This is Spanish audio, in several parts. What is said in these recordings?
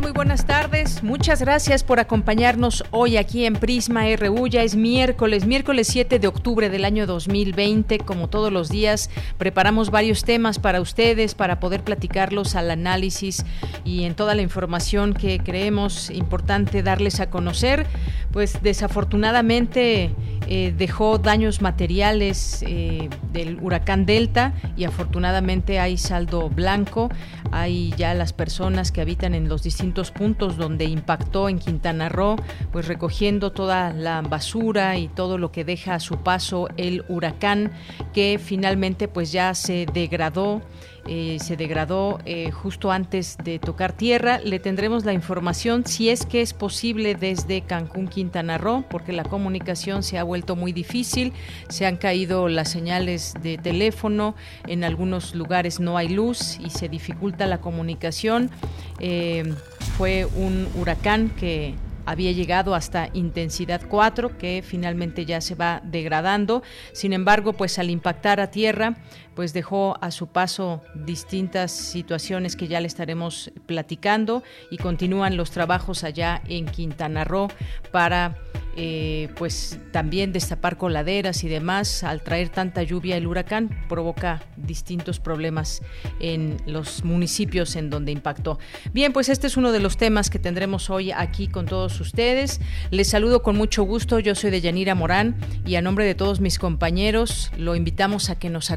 Muy buenas tardes. Muchas gracias por acompañarnos hoy aquí en Prisma RU. Ya es miércoles, miércoles 7 de octubre del año 2020. Como todos los días, preparamos varios temas para ustedes, para poder platicarlos al análisis y en toda la información que creemos importante darles a conocer. Pues desafortunadamente eh, dejó daños materiales eh, del huracán Delta y afortunadamente hay saldo blanco. Hay ya las personas que habitan en los distintos puntos donde impactó en Quintana Roo, pues recogiendo toda la basura y todo lo que deja a su paso el huracán que finalmente pues ya se degradó eh, se degradó eh, justo antes de tocar tierra. Le tendremos la información si es que es posible desde Cancún, Quintana Roo, porque la comunicación se ha vuelto muy difícil, se han caído las señales de teléfono, en algunos lugares no hay luz y se dificulta la comunicación. Eh, fue un huracán que había llegado hasta intensidad 4 que finalmente ya se va degradando. Sin embargo, pues al impactar a tierra, pues dejó a su paso distintas situaciones que ya le estaremos platicando y continúan los trabajos allá en Quintana Roo para eh, pues también destapar coladeras y demás. Al traer tanta lluvia, el huracán provoca distintos problemas en los municipios en donde impactó. Bien, pues este es uno de los temas que tendremos hoy aquí con todos ustedes. Les saludo con mucho gusto. Yo soy de Yanira Morán y a nombre de todos mis compañeros lo invitamos a que nos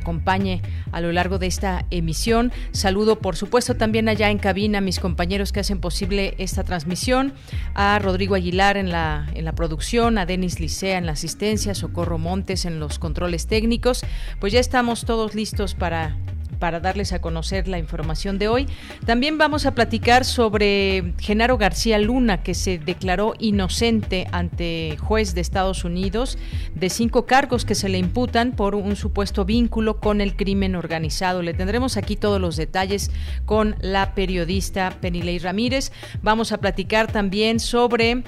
a lo largo de esta emisión. Saludo, por supuesto, también allá en cabina a mis compañeros que hacen posible esta transmisión, a Rodrigo Aguilar en la, en la producción a Denis Licea en la asistencia, Socorro Montes en los controles técnicos. Pues ya estamos todos listos para para darles a conocer la información de hoy. También vamos a platicar sobre Genaro García Luna, que se declaró inocente ante juez de Estados Unidos de cinco cargos que se le imputan por un supuesto vínculo con el crimen organizado. Le tendremos aquí todos los detalles con la periodista Penilei Ramírez. Vamos a platicar también sobre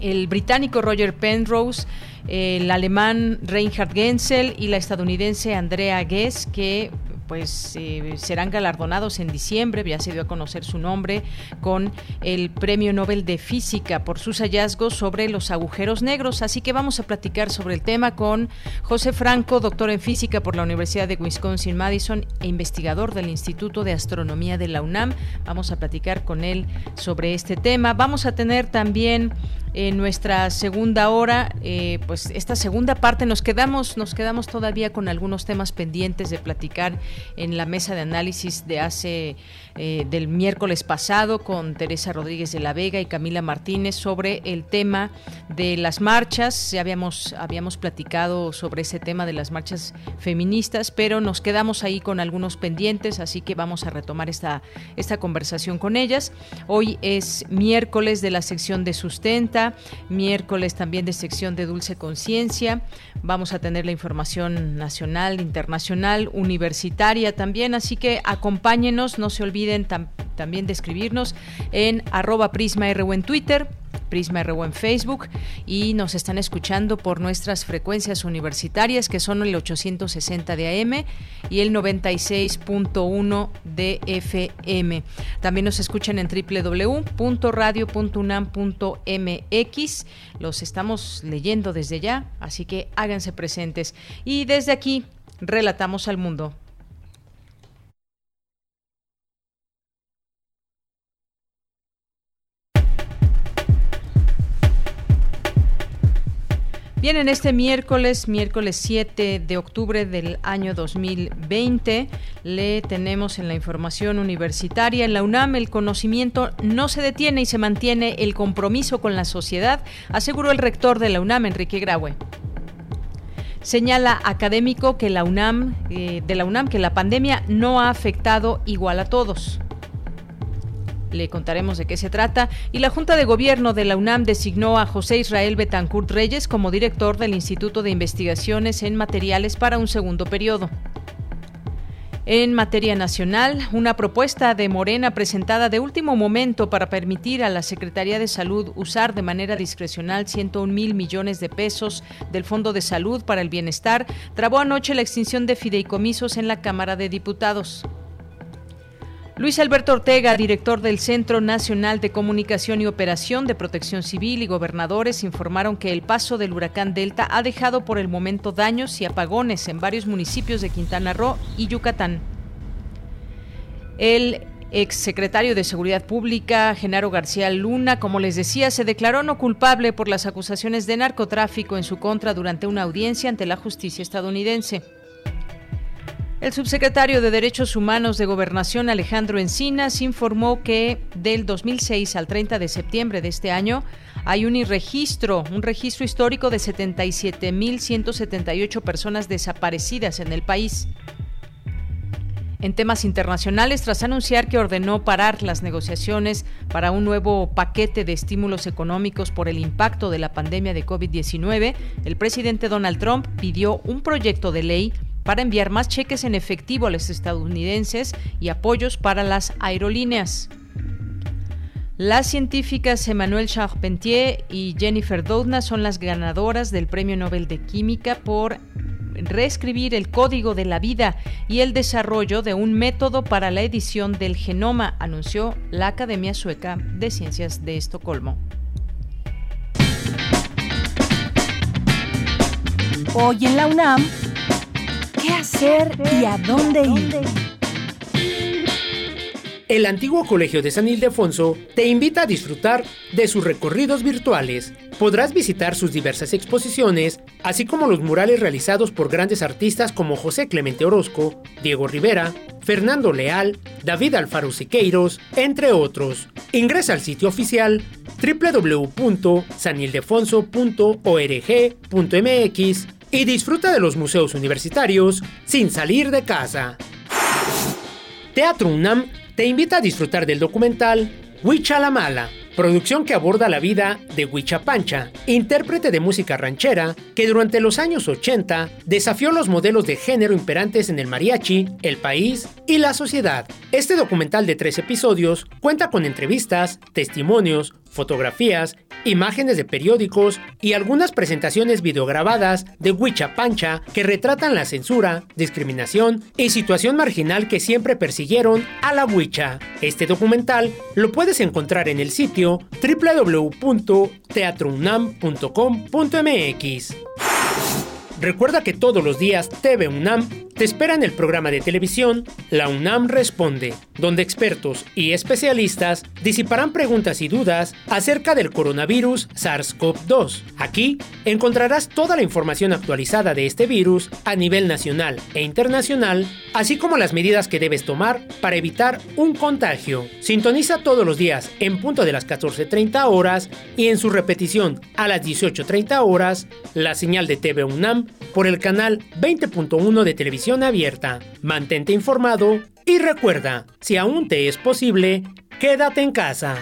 el británico Roger Penrose, el alemán Reinhard Gensel y la estadounidense Andrea Guess, que pues eh, serán galardonados en diciembre, ya se dio a conocer su nombre, con el Premio Nobel de Física por sus hallazgos sobre los agujeros negros. Así que vamos a platicar sobre el tema con José Franco, doctor en física por la Universidad de Wisconsin-Madison e investigador del Instituto de Astronomía de la UNAM. Vamos a platicar con él sobre este tema. Vamos a tener también en nuestra segunda hora, eh, pues esta segunda parte nos quedamos, nos quedamos todavía con algunos temas pendientes de platicar en la mesa de análisis de hace eh, del miércoles pasado con Teresa Rodríguez de la Vega y Camila Martínez sobre el tema de las marchas. Ya habíamos, habíamos platicado sobre ese tema de las marchas feministas, pero nos quedamos ahí con algunos pendientes, así que vamos a retomar esta, esta conversación con ellas. Hoy es miércoles de la sección de sustenta, miércoles también de sección de dulce conciencia. Vamos a tener la información nacional, internacional, universitaria también, así que acompáñenos, no se olviden también de escribirnos en arroba PrismaRU en Twitter, Prisma RU en Facebook y nos están escuchando por nuestras frecuencias universitarias que son el 860 de AM y el 96.1 de FM. También nos escuchan en www.radio.unam.mx. Los estamos leyendo desde ya, así que háganse presentes. Y desde aquí, relatamos al mundo. Bien, en este miércoles, miércoles 7 de octubre del año 2020, le tenemos en la información universitaria en la UNAM el conocimiento no se detiene y se mantiene el compromiso con la sociedad, aseguró el rector de la UNAM, Enrique Graue. Señala académico que la UNAM, eh, de la UNAM que la pandemia no ha afectado igual a todos. Le contaremos de qué se trata. Y la Junta de Gobierno de la UNAM designó a José Israel Betancourt Reyes como director del Instituto de Investigaciones en Materiales para un segundo periodo. En materia nacional, una propuesta de Morena presentada de último momento para permitir a la Secretaría de Salud usar de manera discrecional 101 mil millones de pesos del Fondo de Salud para el Bienestar trabó anoche la extinción de fideicomisos en la Cámara de Diputados. Luis Alberto Ortega, director del Centro Nacional de Comunicación y Operación de Protección Civil y gobernadores informaron que el paso del huracán Delta ha dejado por el momento daños y apagones en varios municipios de Quintana Roo y Yucatán. El exsecretario de Seguridad Pública, Genaro García Luna, como les decía, se declaró no culpable por las acusaciones de narcotráfico en su contra durante una audiencia ante la justicia estadounidense. El subsecretario de Derechos Humanos de Gobernación, Alejandro Encinas, informó que del 2006 al 30 de septiembre de este año hay un registro, un registro histórico de 77.178 personas desaparecidas en el país. En temas internacionales, tras anunciar que ordenó parar las negociaciones para un nuevo paquete de estímulos económicos por el impacto de la pandemia de COVID-19, el presidente Donald Trump pidió un proyecto de ley para enviar más cheques en efectivo a los estadounidenses y apoyos para las aerolíneas. Las científicas Emmanuel Charpentier y Jennifer Doudna son las ganadoras del Premio Nobel de Química por reescribir el código de la vida y el desarrollo de un método para la edición del genoma, anunció la Academia Sueca de Ciencias de Estocolmo. Hoy en la UNAM, ¿Qué hacer y a dónde ir? El antiguo Colegio de San Ildefonso te invita a disfrutar de sus recorridos virtuales. Podrás visitar sus diversas exposiciones, así como los murales realizados por grandes artistas como José Clemente Orozco, Diego Rivera, Fernando Leal, David Alfaro Siqueiros, entre otros. Ingresa al sitio oficial www.sanildefonso.org.mx y disfruta de los museos universitarios sin salir de casa. Teatro UNAM te invita a disfrutar del documental Huicha la Mala, producción que aborda la vida de Huicha Pancha, intérprete de música ranchera que durante los años 80 desafió los modelos de género imperantes en el mariachi, el país y la sociedad. Este documental de tres episodios cuenta con entrevistas, testimonios, fotografías, imágenes de periódicos y algunas presentaciones videograbadas de Huicha Pancha que retratan la censura, discriminación y situación marginal que siempre persiguieron a la Huicha. Este documental lo puedes encontrar en el sitio www.teatrounam.com.mx. Recuerda que todos los días TV UNAM te espera en el programa de televisión La UNAM Responde, donde expertos y especialistas disiparán preguntas y dudas acerca del coronavirus SARS-CoV-2. Aquí encontrarás toda la información actualizada de este virus a nivel nacional e internacional, así como las medidas que debes tomar para evitar un contagio. Sintoniza todos los días en punto de las 14.30 horas y en su repetición a las 18.30 horas la señal de TV UNAM por el canal 20.1 de televisión abierta. Mantente informado y recuerda, si aún te es posible, quédate en casa.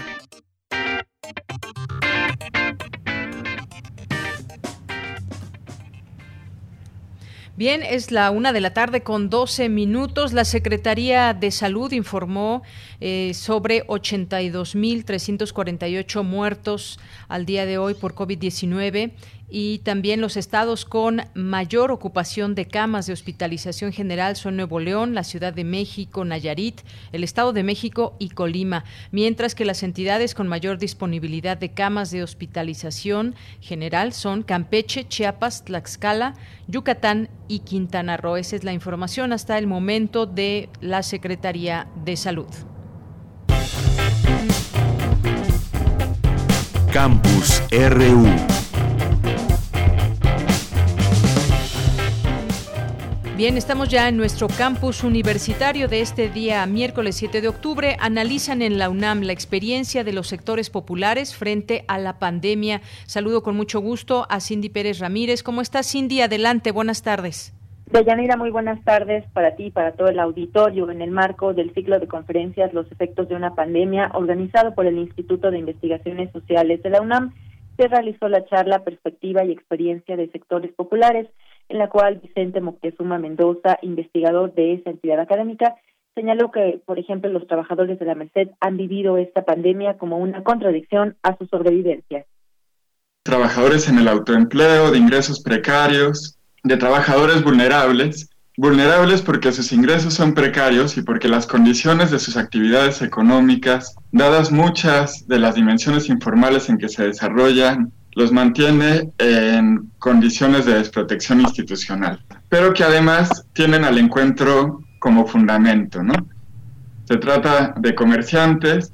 Bien, es la una de la tarde con 12 minutos. La Secretaría de Salud informó eh, sobre 82.348 muertos al día de hoy por COVID-19 y también los estados con mayor ocupación de camas de hospitalización general son Nuevo León, la Ciudad de México, Nayarit, el Estado de México y Colima, mientras que las entidades con mayor disponibilidad de camas de hospitalización general son Campeche, Chiapas, Tlaxcala, Yucatán y Quintana Roo. Esa es la información hasta el momento de la Secretaría de Salud. Campus RU. Bien, estamos ya en nuestro campus universitario de este día, miércoles 7 de octubre. Analizan en la UNAM la experiencia de los sectores populares frente a la pandemia. Saludo con mucho gusto a Cindy Pérez Ramírez. ¿Cómo estás, Cindy? Adelante, buenas tardes. Deyanira, muy buenas tardes para ti y para todo el auditorio en el marco del ciclo de conferencias Los efectos de una pandemia organizado por el Instituto de Investigaciones Sociales de la UNAM. Se realizó la charla Perspectiva y Experiencia de Sectores Populares en la cual Vicente Moctezuma Mendoza, investigador de esa entidad académica, señaló que, por ejemplo, los trabajadores de la Merced han vivido esta pandemia como una contradicción a su sobrevivencia. Trabajadores en el autoempleo, de ingresos precarios, de trabajadores vulnerables, vulnerables porque sus ingresos son precarios y porque las condiciones de sus actividades económicas, dadas muchas de las dimensiones informales en que se desarrollan, los mantiene en condiciones de desprotección institucional, pero que además tienen al encuentro como fundamento, ¿no? Se trata de comerciantes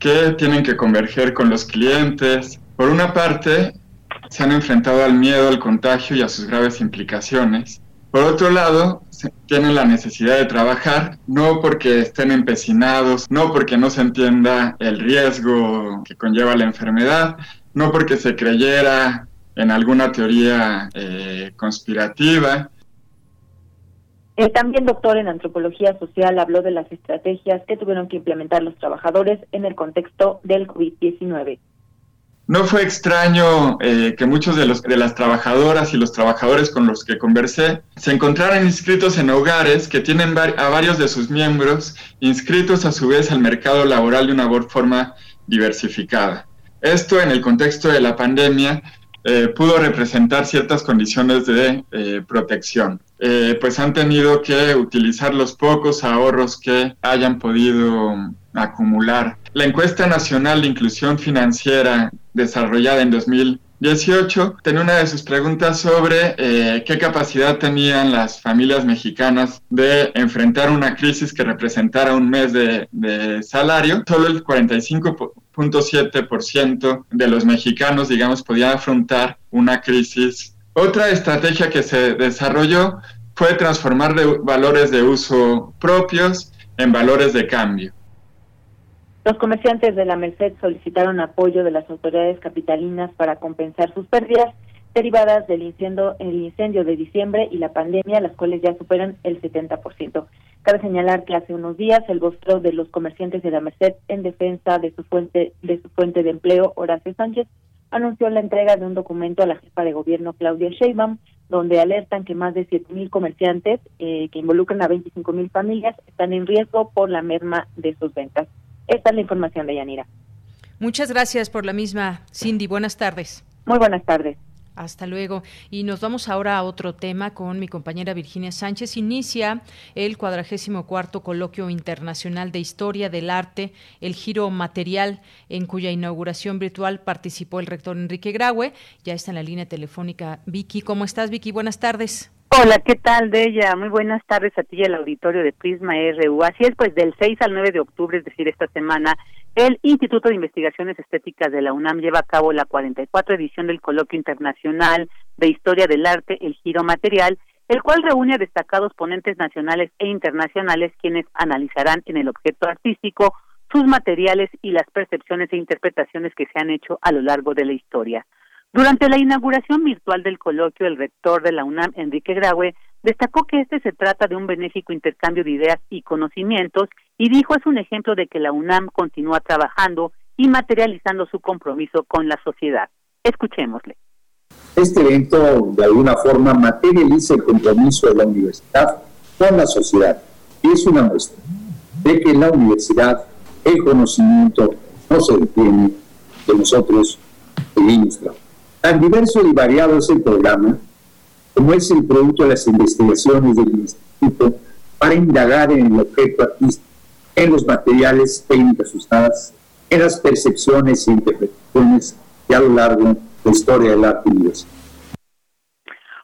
que tienen que converger con los clientes. Por una parte, se han enfrentado al miedo, al contagio y a sus graves implicaciones. Por otro lado, tienen la necesidad de trabajar, no porque estén empecinados, no porque no se entienda el riesgo que conlleva la enfermedad, no porque se creyera en alguna teoría eh, conspirativa. El también doctor en antropología social habló de las estrategias que tuvieron que implementar los trabajadores en el contexto del COVID-19. No fue extraño eh, que muchos de, los, de las trabajadoras y los trabajadores con los que conversé se encontraran inscritos en hogares que tienen a varios de sus miembros inscritos a su vez al mercado laboral de una forma diversificada. Esto en el contexto de la pandemia eh, pudo representar ciertas condiciones de eh, protección. Pues han tenido que utilizar los pocos ahorros que hayan podido acumular. La encuesta nacional de inclusión financiera desarrollada en 2000 18 tenía una de sus preguntas sobre eh, qué capacidad tenían las familias mexicanas de enfrentar una crisis que representara un mes de, de salario. Solo el 45.7% de los mexicanos, digamos, podían afrontar una crisis. Otra estrategia que se desarrolló fue transformar de valores de uso propios en valores de cambio. Los comerciantes de la Merced solicitaron apoyo de las autoridades capitalinas para compensar sus pérdidas derivadas del incendio, el incendio de diciembre y la pandemia, las cuales ya superan el 70%. Cabe señalar que hace unos días el vostro de los comerciantes de la Merced en defensa de su fuente de su fuente de empleo, Horacio Sánchez, anunció la entrega de un documento a la jefa de gobierno Claudia Sheinbaum, donde alertan que más de 7.000 comerciantes eh, que involucran a 25.000 familias están en riesgo por la merma de sus ventas. Esta es la información de Yanira. Muchas gracias por la misma, Cindy. Buenas tardes. Muy buenas tardes. Hasta luego. Y nos vamos ahora a otro tema con mi compañera Virginia Sánchez. Inicia el cuadragésimo cuarto coloquio internacional de historia del arte, el giro material, en cuya inauguración virtual participó el rector Enrique Graue. Ya está en la línea telefónica Vicky. ¿Cómo estás, Vicky? Buenas tardes. Hola, ¿qué tal, de ella? Muy buenas tardes a ti y al auditorio de Prisma RU. Así es, pues del 6 al 9 de octubre, es decir, esta semana, el Instituto de Investigaciones Estéticas de la UNAM lleva a cabo la 44 edición del Coloquio Internacional de Historia del Arte, el Giro Material, el cual reúne a destacados ponentes nacionales e internacionales quienes analizarán en el objeto artístico sus materiales y las percepciones e interpretaciones que se han hecho a lo largo de la historia. Durante la inauguración virtual del coloquio, el rector de la UNAM, Enrique Graue, destacó que este se trata de un benéfico intercambio de ideas y conocimientos y dijo es un ejemplo de que la UNAM continúa trabajando y materializando su compromiso con la sociedad. Escuchémosle. Este evento de alguna forma materializa el compromiso de la universidad con la sociedad y es una muestra de que la universidad el conocimiento no se detiene, que nosotros seguimos trabajando. Tan diverso y variado es el programa, como es el producto de las investigaciones del Instituto para indagar en el objeto artístico, en los materiales, técnicas usadas, en las percepciones e interpretaciones y a lo largo de la historia del arte universal.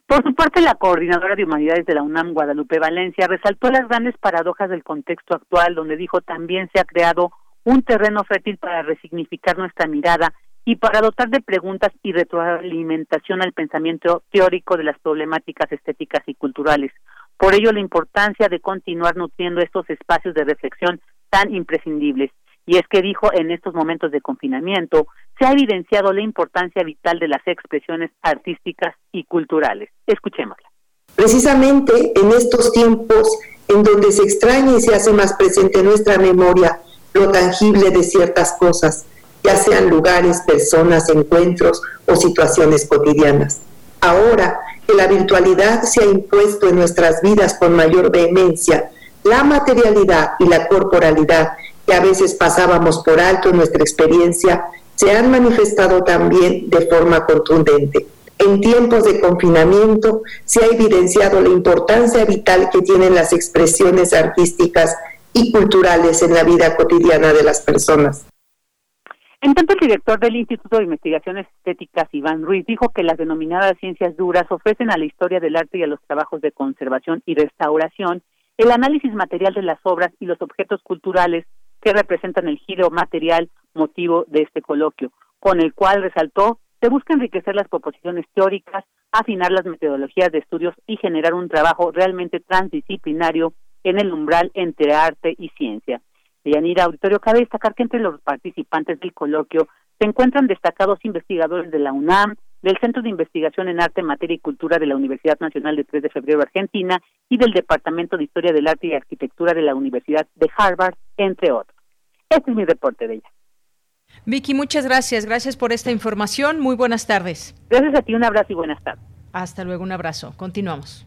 Por su parte, la coordinadora de humanidades de la UNAM, Guadalupe Valencia, resaltó las grandes paradojas del contexto actual, donde dijo también se ha creado un terreno fértil para resignificar nuestra mirada y para dotar de preguntas y retroalimentación al pensamiento teórico de las problemáticas estéticas y culturales. Por ello, la importancia de continuar nutriendo estos espacios de reflexión tan imprescindibles. Y es que dijo, en estos momentos de confinamiento, se ha evidenciado la importancia vital de las expresiones artísticas y culturales. Escuchémosla. Precisamente en estos tiempos en donde se extraña y se hace más presente en nuestra memoria lo tangible de ciertas cosas, ya sean lugares, personas, encuentros o situaciones cotidianas. Ahora que la virtualidad se ha impuesto en nuestras vidas con mayor vehemencia, la materialidad y la corporalidad que a veces pasábamos por alto en nuestra experiencia se han manifestado también de forma contundente. En tiempos de confinamiento se ha evidenciado la importancia vital que tienen las expresiones artísticas y culturales en la vida cotidiana de las personas. En tanto, el director del Instituto de Investigaciones Estéticas, Iván Ruiz, dijo que las denominadas ciencias duras ofrecen a la historia del arte y a los trabajos de conservación y restauración el análisis material de las obras y los objetos culturales que representan el giro material motivo de este coloquio, con el cual resaltó se busca enriquecer las proposiciones teóricas, afinar las metodologías de estudios y generar un trabajo realmente transdisciplinario en el umbral entre arte y ciencia. Yanira Auditorio, cabe destacar que entre los participantes del coloquio se encuentran destacados investigadores de la UNAM, del Centro de Investigación en Arte, Materia y Cultura de la Universidad Nacional de 3 de Febrero Argentina y del Departamento de Historia del Arte y Arquitectura de la Universidad de Harvard, entre otros. Este es mi reporte de ella. Vicky, muchas gracias. Gracias por esta información. Muy buenas tardes. Gracias a ti, un abrazo y buenas tardes. Hasta luego, un abrazo. Continuamos.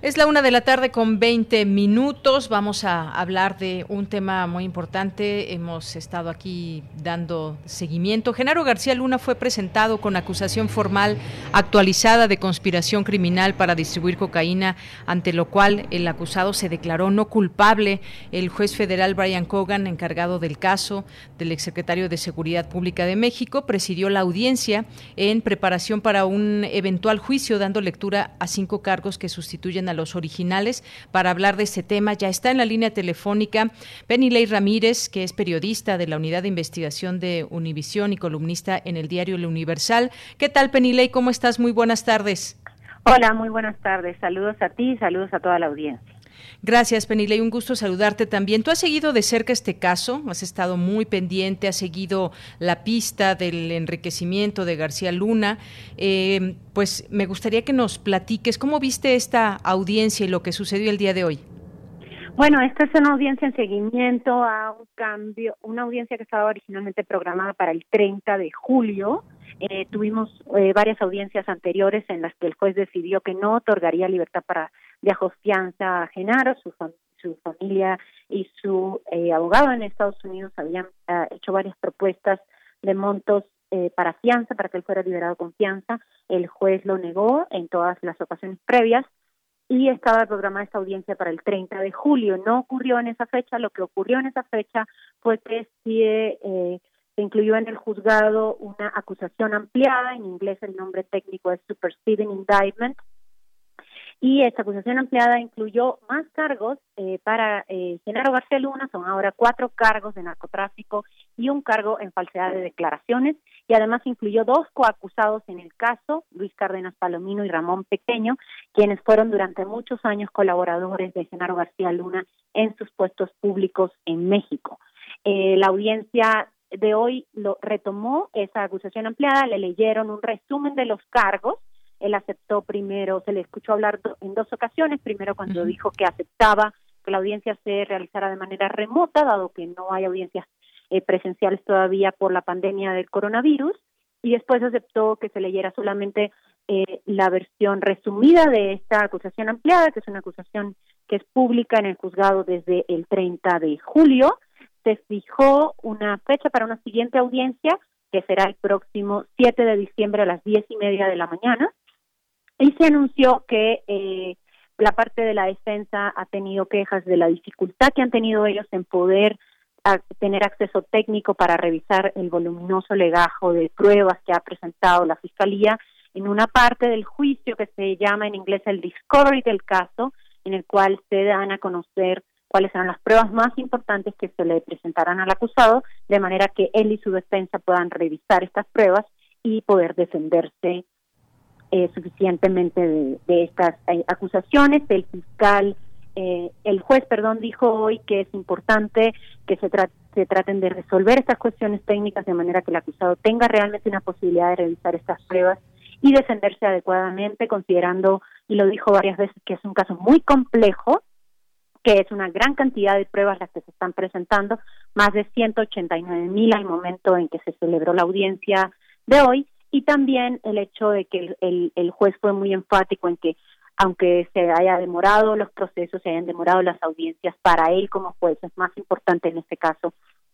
Es la una de la tarde con 20 minutos. Vamos a hablar de un tema muy importante. Hemos estado aquí dando seguimiento. Genaro García Luna fue presentado con acusación formal actualizada de conspiración criminal para distribuir cocaína, ante lo cual el acusado se declaró no culpable. El juez federal Brian Cogan, encargado del caso del exsecretario de Seguridad Pública de México, presidió la audiencia en preparación para un eventual juicio, dando lectura a cinco cargos que sustituyen a los originales para hablar de este tema. Ya está en la línea telefónica Penilei Ramírez, que es periodista de la Unidad de Investigación de Univisión y columnista en el diario El Universal. ¿Qué tal, Penilei? ¿Cómo estás? Muy buenas tardes. Hola, muy buenas tardes. Saludos a ti y saludos a toda la audiencia. Gracias, Penilei. Un gusto saludarte también. Tú has seguido de cerca este caso, has estado muy pendiente, has seguido la pista del enriquecimiento de García Luna. Eh, pues me gustaría que nos platiques cómo viste esta audiencia y lo que sucedió el día de hoy. Bueno, esta es una audiencia en seguimiento a un cambio, una audiencia que estaba originalmente programada para el 30 de julio. Eh, tuvimos eh, varias audiencias anteriores en las que el juez decidió que no otorgaría libertad para de fianza a Genaro, su, su familia y su eh, abogado en Estados Unidos habían ah, hecho varias propuestas de montos eh, para fianza, para que él fuera liberado con fianza. El juez lo negó en todas las ocasiones previas y estaba programada esta audiencia para el 30 de julio. No ocurrió en esa fecha. Lo que ocurrió en esa fecha fue que eh, se incluyó en el juzgado una acusación ampliada. En inglés el nombre técnico es Superseding Indictment y esta acusación ampliada incluyó más cargos eh, para eh, Genaro García Luna, son ahora cuatro cargos de narcotráfico y un cargo en falsedad de declaraciones, y además incluyó dos coacusados en el caso, Luis Cárdenas Palomino y Ramón Pequeño, quienes fueron durante muchos años colaboradores de Genaro García Luna en sus puestos públicos en México. Eh, la audiencia de hoy lo retomó esa acusación ampliada, le leyeron un resumen de los cargos, él aceptó primero, se le escuchó hablar en dos ocasiones, primero cuando dijo que aceptaba que la audiencia se realizara de manera remota, dado que no hay audiencias eh, presenciales todavía por la pandemia del coronavirus, y después aceptó que se leyera solamente eh, la versión resumida de esta acusación ampliada, que es una acusación que es pública en el juzgado desde el 30 de julio. Se fijó una fecha para una siguiente audiencia, que será el próximo 7 de diciembre a las diez y media de la mañana y se anunció que eh, la parte de la defensa ha tenido quejas de la dificultad que han tenido ellos en poder tener acceso técnico para revisar el voluminoso legajo de pruebas que ha presentado la Fiscalía en una parte del juicio que se llama en inglés el discovery del caso, en el cual se dan a conocer cuáles serán las pruebas más importantes que se le presentarán al acusado, de manera que él y su defensa puedan revisar estas pruebas y poder defenderse eh, suficientemente de, estas eh, acusaciones. El fiscal, eh, el juez, perdón, dijo hoy que es importante que se, se traten de resolver estas cuestiones técnicas de manera que el acusado tenga realmente una posibilidad de revisar estas pruebas y defenderse adecuadamente, considerando, y lo dijo varias veces, que es un caso muy complejo, que es una gran cantidad de pruebas las que se están presentando, más de 189 mil al momento en que se celebró la audiencia de hoy, y también el hecho de que el, el, juez fue muy enfático en que aunque se haya demorado los procesos, se hayan demorado las audiencias, para él como juez es más importante en este caso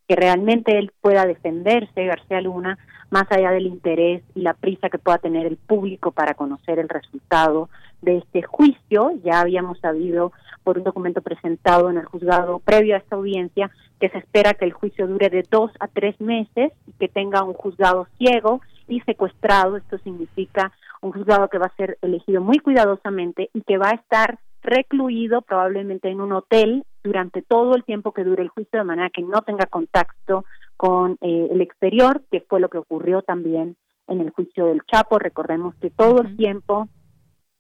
que realmente él pueda defenderse, García Luna, más allá del interés y la prisa que pueda tener el público para conocer el resultado de este juicio. Ya habíamos sabido por un documento presentado en el juzgado previo a esta audiencia que se espera que el juicio dure de dos a tres meses y que tenga un juzgado ciego y secuestrado. Esto significa un juzgado que va a ser elegido muy cuidadosamente y que va a estar recluido probablemente en un hotel durante todo el tiempo que dure el juicio, de manera que no tenga contacto con eh, el exterior, que fue lo que ocurrió también en el juicio del Chapo. Recordemos que todo el tiempo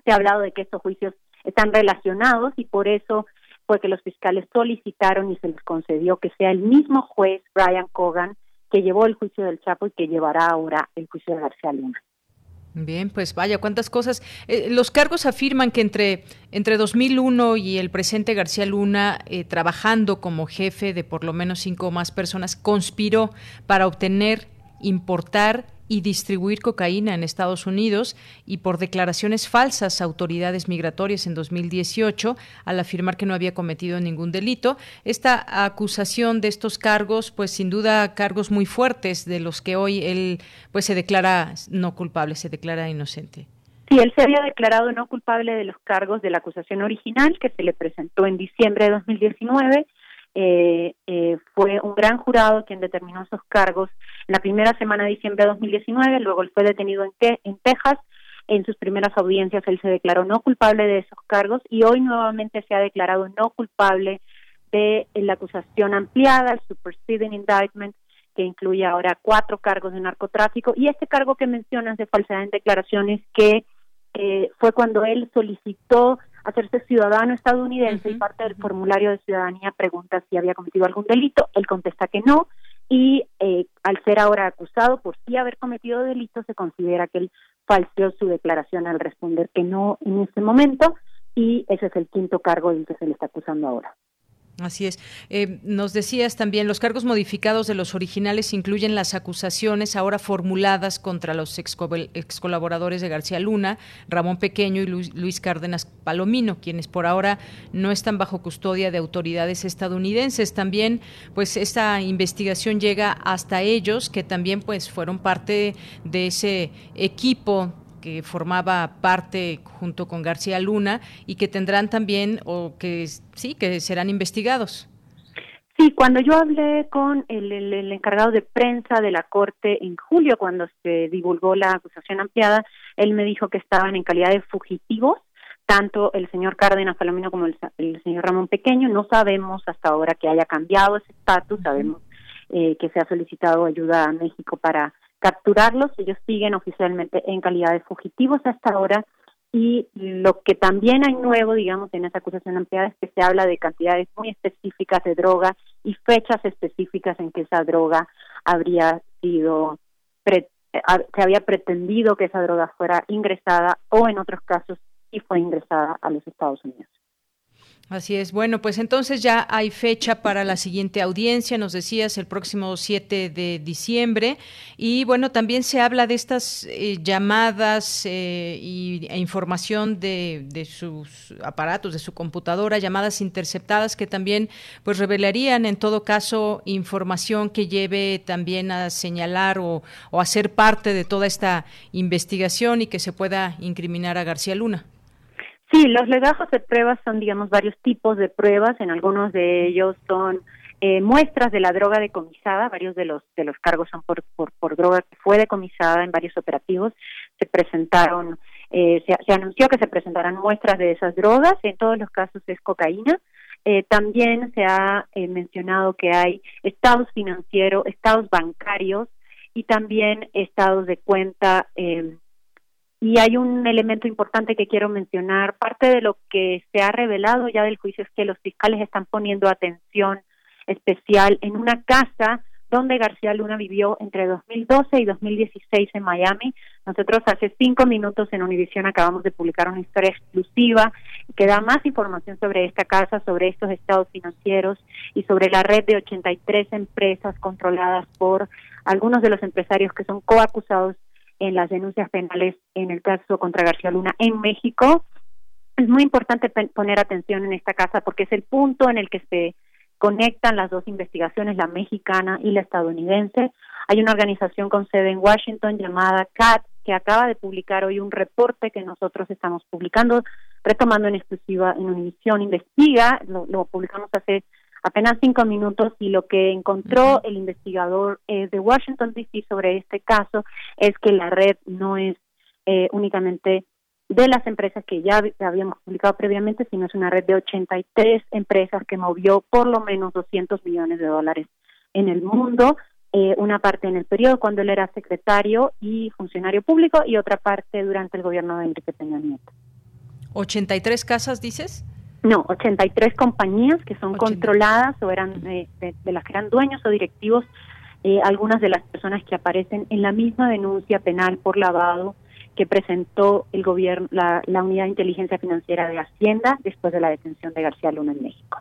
se ha hablado de que estos juicios están relacionados y por eso fue que los fiscales solicitaron y se les concedió que sea el mismo juez, Brian Cogan, que llevó el juicio del Chapo y que llevará ahora el juicio de García Luna. Bien, pues vaya, cuántas cosas. Eh, los cargos afirman que entre, entre 2001 y el presente García Luna, eh, trabajando como jefe de por lo menos cinco o más personas, conspiró para obtener, importar y distribuir cocaína en Estados Unidos y por declaraciones falsas a autoridades migratorias en 2018 al afirmar que no había cometido ningún delito. Esta acusación de estos cargos, pues sin duda cargos muy fuertes de los que hoy él pues se declara no culpable, se declara inocente. Sí, él se había declarado no culpable de los cargos de la acusación original que se le presentó en diciembre de 2019 eh, eh, fue un gran jurado quien determinó esos cargos la primera semana de diciembre de 2019, luego él fue detenido en, en Texas, en sus primeras audiencias él se declaró no culpable de esos cargos y hoy nuevamente se ha declarado no culpable de la acusación ampliada, el superseding indictment, que incluye ahora cuatro cargos de narcotráfico. Y este cargo que mencionas de falsedad en declaraciones que eh, fue cuando él solicitó hacerse ciudadano estadounidense y parte del formulario de ciudadanía pregunta si había cometido algún delito, él contesta que no y eh, al ser ahora acusado por sí haber cometido delito se considera que él falseó su declaración al responder que no en ese momento y ese es el quinto cargo del que se le está acusando ahora. Así es. Eh, nos decías también, los cargos modificados de los originales incluyen las acusaciones ahora formuladas contra los ex, colaboradores de García Luna, Ramón Pequeño y Luis, Cárdenas Palomino, quienes por ahora no están bajo custodia de autoridades estadounidenses. También, pues, esta investigación llega hasta ellos, que también, pues, fueron parte de ese equipo que formaba parte junto con García Luna y que tendrán también o que sí que serán investigados. Sí, cuando yo hablé con el, el, encargado de prensa de la Corte en julio, cuando se divulgó la acusación ampliada, él me dijo que estaban en calidad de fugitivos, tanto el señor Cárdenas Palomino como el, señor Ramón Pequeño. No sabemos hasta ahora que haya cambiado ese estatus, sabemos eh, que se ha solicitado ayuda a México para capturarlos. Ellos siguen oficialmente en calidad de fugitivos hasta ahora. Y lo que también hay nuevo, digamos, en esa acusación ampliada es que se habla de cantidades muy específicas de droga y fechas específicas en que esa droga habría sido, se había pretendido que esa droga fuera ingresada o en otros casos sí fue ingresada a los Estados Unidos. Así es. Bueno, pues entonces ya hay fecha para la siguiente audiencia, nos decías, el próximo 7 de diciembre. Y bueno, también se habla de estas eh, llamadas eh, y, e información de, de, sus aparatos, de su computadora, llamadas interceptadas que también pues revelarían en todo caso información que lleve también a señalar o, o a ser parte de toda esta investigación y que se pueda incriminar a García Luna. Sí, los legajos de pruebas son, digamos, varios tipos de pruebas. En algunos de ellos son eh, muestras de la droga decomisada. Varios de los de los cargos son por, por, por droga que fue decomisada en varios operativos. Se presentaron, eh, se, se anunció que se presentarán muestras de esas drogas. En todos los casos es cocaína. Eh, también se ha eh, mencionado que hay estados financieros, estados bancarios y también estados de cuenta. Eh, y hay un elemento importante que quiero mencionar. Parte de lo que se ha revelado ya del juicio es que los fiscales están poniendo atención especial en una casa donde García Luna vivió entre 2012 y 2016 en Miami. Nosotros hace cinco minutos en Univision acabamos de publicar una historia exclusiva que da más información sobre esta casa, sobre estos estados financieros y sobre la red de 83 empresas controladas por algunos de los empresarios que son coacusados en las denuncias penales en el caso contra García Luna en México. Es muy importante poner atención en esta casa porque es el punto en el que se conectan las dos investigaciones, la mexicana y la estadounidense. Hay una organización con sede en Washington llamada CAT que acaba de publicar hoy un reporte que nosotros estamos publicando, retomando en exclusiva en Univision Investiga, lo, publicamos hace apenas cinco minutos y lo que encontró el investigador eh, de Washington DC sobre este caso es que la red no es eh, únicamente de las empresas que ya habíamos publicado previamente, sino es una red de 83 empresas que movió por lo menos 200 millones de dólares en el mundo, eh, una parte en el periodo cuando él era secretario y funcionario público y otra parte durante el gobierno de Enrique Peña Nieto. ¿83 casas dices? No, 83 compañías que son controladas o eran de, las que eran dueños o directivos, eh, algunas de las personas que aparecen en la misma denuncia penal por lavado que presentó el gobierno, la, Unidad de Inteligencia Financiera de Hacienda después de la detención de García Luna en México.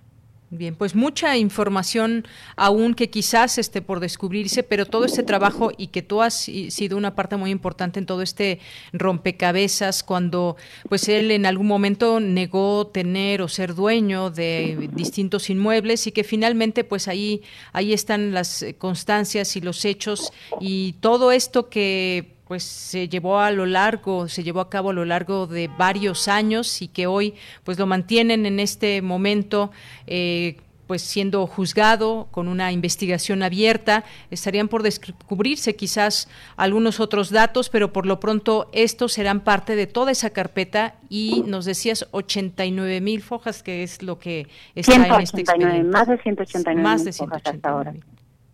Bien, pues mucha información aún que quizás esté por descubrirse, pero todo este trabajo y que tú has sido una parte muy importante en todo este rompecabezas cuando pues él en algún momento negó tener o ser dueño de distintos inmuebles y que finalmente pues ahí ahí están las constancias y los hechos y todo esto que pues se llevó a lo largo, se llevó a cabo a lo largo de varios años y que hoy pues lo mantienen en este momento eh, pues siendo juzgado con una investigación abierta, estarían por descubrirse quizás algunos otros datos, pero por lo pronto estos serán parte de toda esa carpeta y nos decías 89 mil fojas, que es lo que está en este expediente. Más de 189 más de 189 hasta ahora.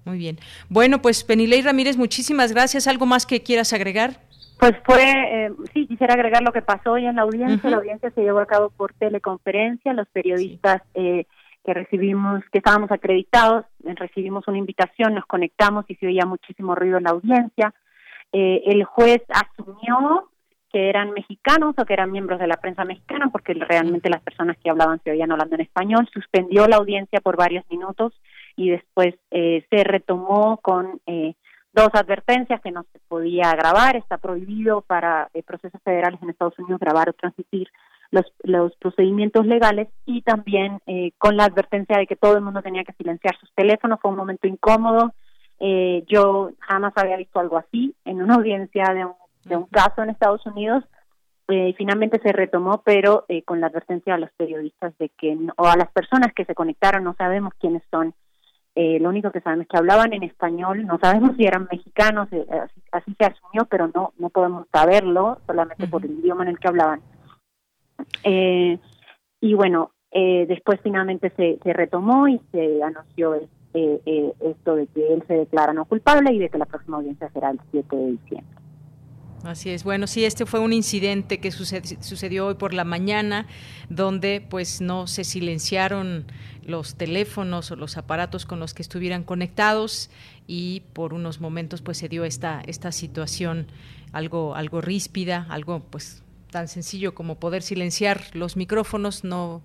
Muy bien. Bueno, pues Penilei Ramírez, muchísimas gracias. ¿Algo más que quieras agregar? Pues fue, eh, sí, quisiera agregar lo que pasó hoy en la audiencia. La audiencia se llevó a cabo por teleconferencia. Los periodistas eh, que recibimos, que estábamos acreditados, eh, recibimos una invitación, nos conectamos y se oía muchísimo ruido en la audiencia. el juez asumió que eran mexicanos o que eran miembros de la prensa mexicana, porque realmente las personas que hablaban se oían hablando en español. Suspendió la audiencia por varios minutos y después eh, se retomó con eh, dos advertencias que no se podía grabar, está prohibido para eh, procesos federales en Estados Unidos grabar o transmitir los, los procedimientos legales y también con la advertencia de que todo el mundo tenía que silenciar sus teléfonos, fue un momento incómodo, yo jamás había visto algo así en una audiencia de un, de un caso en Estados Unidos, finalmente se retomó, pero con la advertencia a los periodistas de que, o a las personas que se conectaron, no sabemos quiénes son, eh, lo único que sabemos es que hablaban en español, no sabemos si eran mexicanos, eh, así, se asumió, pero no no podemos saberlo solamente por el idioma en el que hablaban. Eh, y bueno, después finalmente se, se retomó y se anunció esto de que él se declara no culpable y de que la próxima audiencia será el 7 de diciembre. Así es. Bueno, sí, este fue un incidente que sucedió hoy por la mañana, donde pues no se silenciaron los teléfonos o los aparatos con los que estuvieran conectados y por unos momentos pues se dio esta esta situación algo algo ríspida, algo pues tan sencillo como poder silenciar los micrófonos, no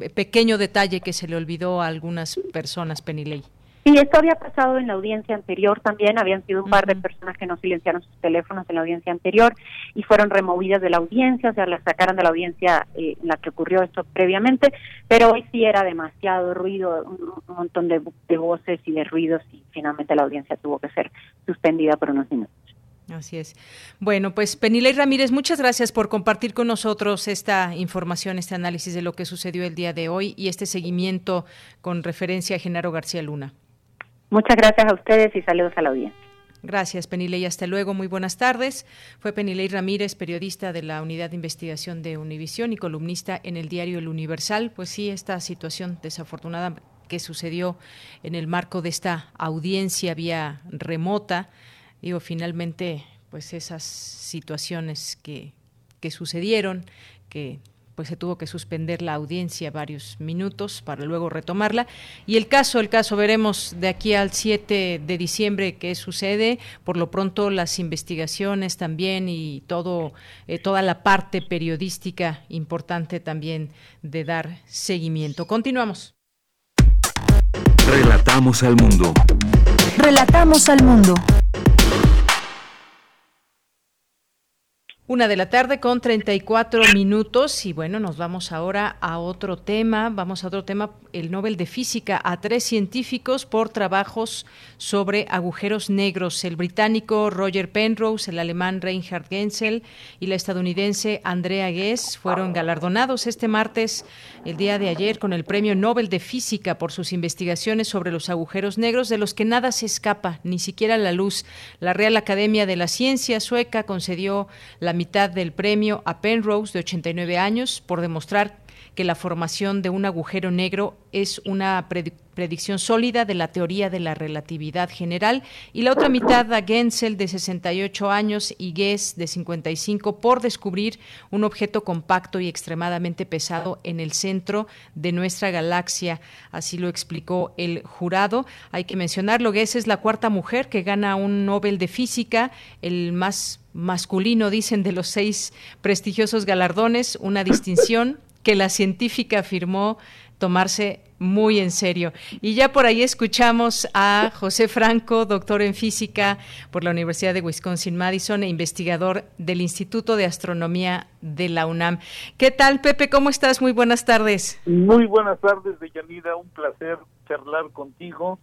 eh, pequeño detalle que se le olvidó a algunas personas, Penilei. Sí, esto había pasado en la audiencia anterior también, habían sido un par de personas que no silenciaron sus teléfonos en la audiencia anterior y fueron removidas de la audiencia, o sea, las sacaron de la audiencia eh, en la que ocurrió esto previamente, pero hoy sí era demasiado ruido, un, montón de, voces y de ruidos y finalmente la audiencia tuvo que ser suspendida por unos minutos. Así es. Bueno, pues Penilei Ramírez, muchas gracias por compartir con nosotros esta información, este análisis de lo que sucedió el día de hoy y este seguimiento con referencia a Genaro García Luna. Muchas gracias a ustedes y saludos a la audiencia. Gracias, Penilei. Hasta luego. Muy buenas tardes. Fue Penilei Ramírez, periodista de la Unidad de Investigación de Univisión y columnista en el diario El Universal. Pues sí, esta situación desafortunada que sucedió en el marco de esta audiencia vía remota, digo, finalmente, pues esas situaciones que, que sucedieron, que pues se tuvo que suspender la audiencia varios minutos para luego retomarla. Y el caso, el caso, veremos de aquí al 7 de diciembre qué sucede. Por lo pronto las investigaciones también y todo, eh, toda la parte periodística importante también de dar seguimiento. Continuamos. Relatamos al mundo. Relatamos al mundo. Una de la tarde con 34 minutos y bueno, nos vamos ahora a otro tema, vamos a otro tema, el Nobel de Física a tres científicos por trabajos sobre agujeros negros, el británico Roger Penrose, el alemán Reinhard Genzel y la estadounidense Andrea Ghez fueron galardonados este martes, el día de ayer, con el Premio Nobel de Física por sus investigaciones sobre los agujeros negros de los que nada se escapa, ni siquiera la luz. La Real Academia de la Ciencia sueca concedió la mitad del premio a Penrose, de 89 años, por demostrar que la formación de un agujero negro es una predicción sólida de la teoría de la relatividad general y la otra mitad a Gensel de 68 años y Guess de 55 por descubrir un objeto compacto y extremadamente pesado en el centro de nuestra galaxia, así lo explicó el jurado. Hay que mencionarlo, Guess es la cuarta mujer que gana un Nobel de Física, el más masculino, dicen, de los seis prestigiosos galardones, una distinción que la científica afirmó tomarse muy en serio. Y ya por ahí escuchamos a José Franco, doctor en física por la Universidad de Wisconsin-Madison e investigador del Instituto de Astronomía de la UNAM. ¿Qué tal, Pepe? ¿Cómo estás? Muy buenas tardes. Muy buenas tardes, Deyanira. Un placer charlar contigo.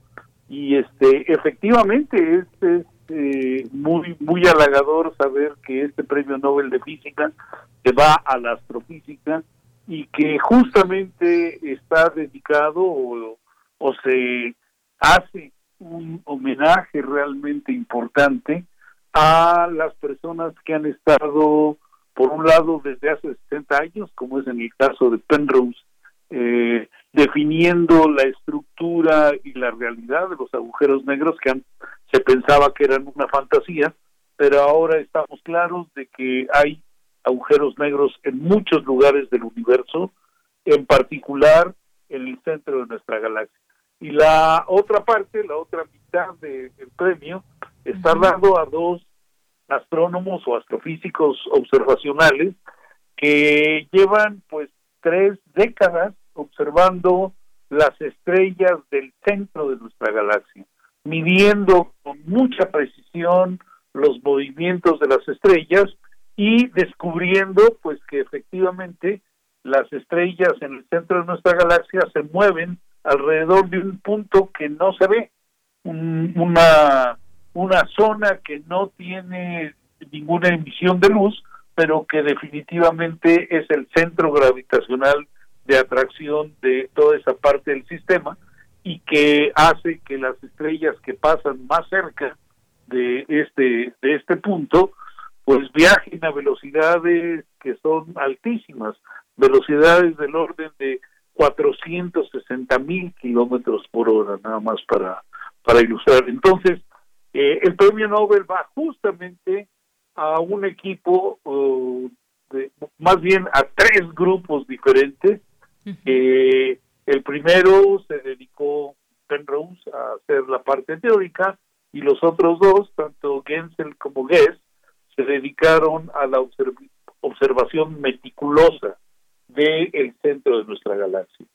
Y este, efectivamente, es, es eh, muy, muy halagador saber que este premio Nobel de Física se va a la astrofísica y que justamente está dedicado o, se hace un homenaje realmente importante a las personas que han estado, por un lado, desde hace 60 años, como es en el caso de Penrose, eh, definiendo la estructura y la realidad de los agujeros negros que se pensaba que eran una fantasía, pero ahora estamos claros de que hay agujeros negros en muchos lugares del universo, en particular en el centro de nuestra galaxia. Y la otra parte, la otra mitad del premio, está dado a dos astrónomos o astrofísicos observacionales que llevan pues tres décadas observando las estrellas del centro de nuestra galaxia, midiendo con mucha precisión los movimientos de las estrellas y descubriendo pues que efectivamente las estrellas en el centro de nuestra galaxia se mueven alrededor de un punto que no se ve, una, una zona que no tiene ninguna emisión de luz, pero que definitivamente es el centro gravitacional de atracción de toda esa parte del sistema y que hace que las estrellas que pasan más cerca de este de este punto pues viajen a velocidades que son altísimas, velocidades del orden de 460 mil kilómetros por hora, nada más para, para ilustrar. Entonces, eh, el premio Nobel va justamente a un equipo, de, más bien a tres grupos diferentes. el primero se dedicó Penrose a hacer la parte teórica y los otros dos, tanto Gensel como Guest, se dedicaron a la observación meticulosa del centro de nuestra galaxia.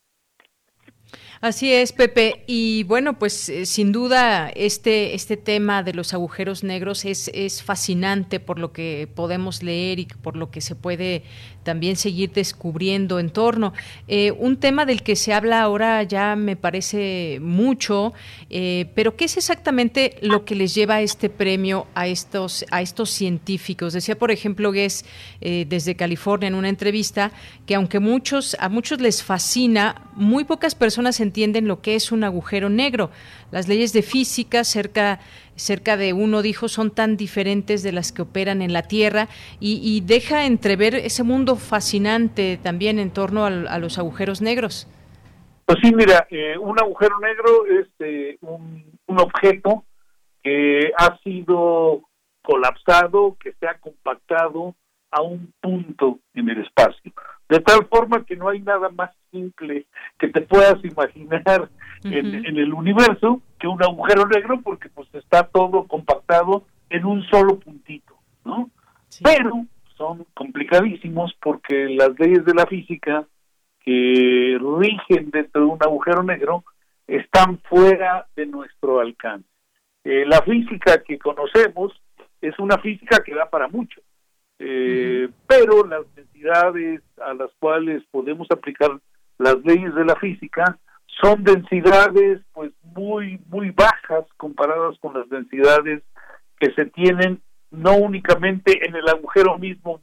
Así es, Pepe. Y bueno, pues eh, sin duda este, este tema de los agujeros negros es, es fascinante por lo que podemos leer y por lo que se puede también seguir descubriendo en torno. Eh, un tema del que se habla ahora ya me parece mucho, eh, pero ¿qué es exactamente lo que les lleva este premio a estos, a estos científicos? Decía, por ejemplo, Guess desde California en una entrevista que aunque muchos, a muchos les fascina, muy pocas personas entienden lo que es un agujero negro. Las leyes de física cerca cerca de uno dijo son tan diferentes de las que operan en la Tierra y, deja entrever ese mundo fascinante también en torno a, los agujeros negros. Pues sí, mira, eh, un agujero negro es eh, un, un objeto que ha sido colapsado, que se ha compactado a un punto en el espacio. De tal forma que no hay nada más simple que te puedas imaginar en, el universo que un agujero negro porque pues está todo compactado en un solo puntito, ¿no? Pero son complicadísimos porque las leyes de la física que rigen dentro de un agujero negro están fuera de nuestro alcance. Eh, la física que conocemos es una física que da para mucho, eh, pero las densidades a las cuales podemos aplicar las leyes de la física son densidades pues muy muy bajas comparadas con las densidades que se tienen no únicamente en el agujero mismo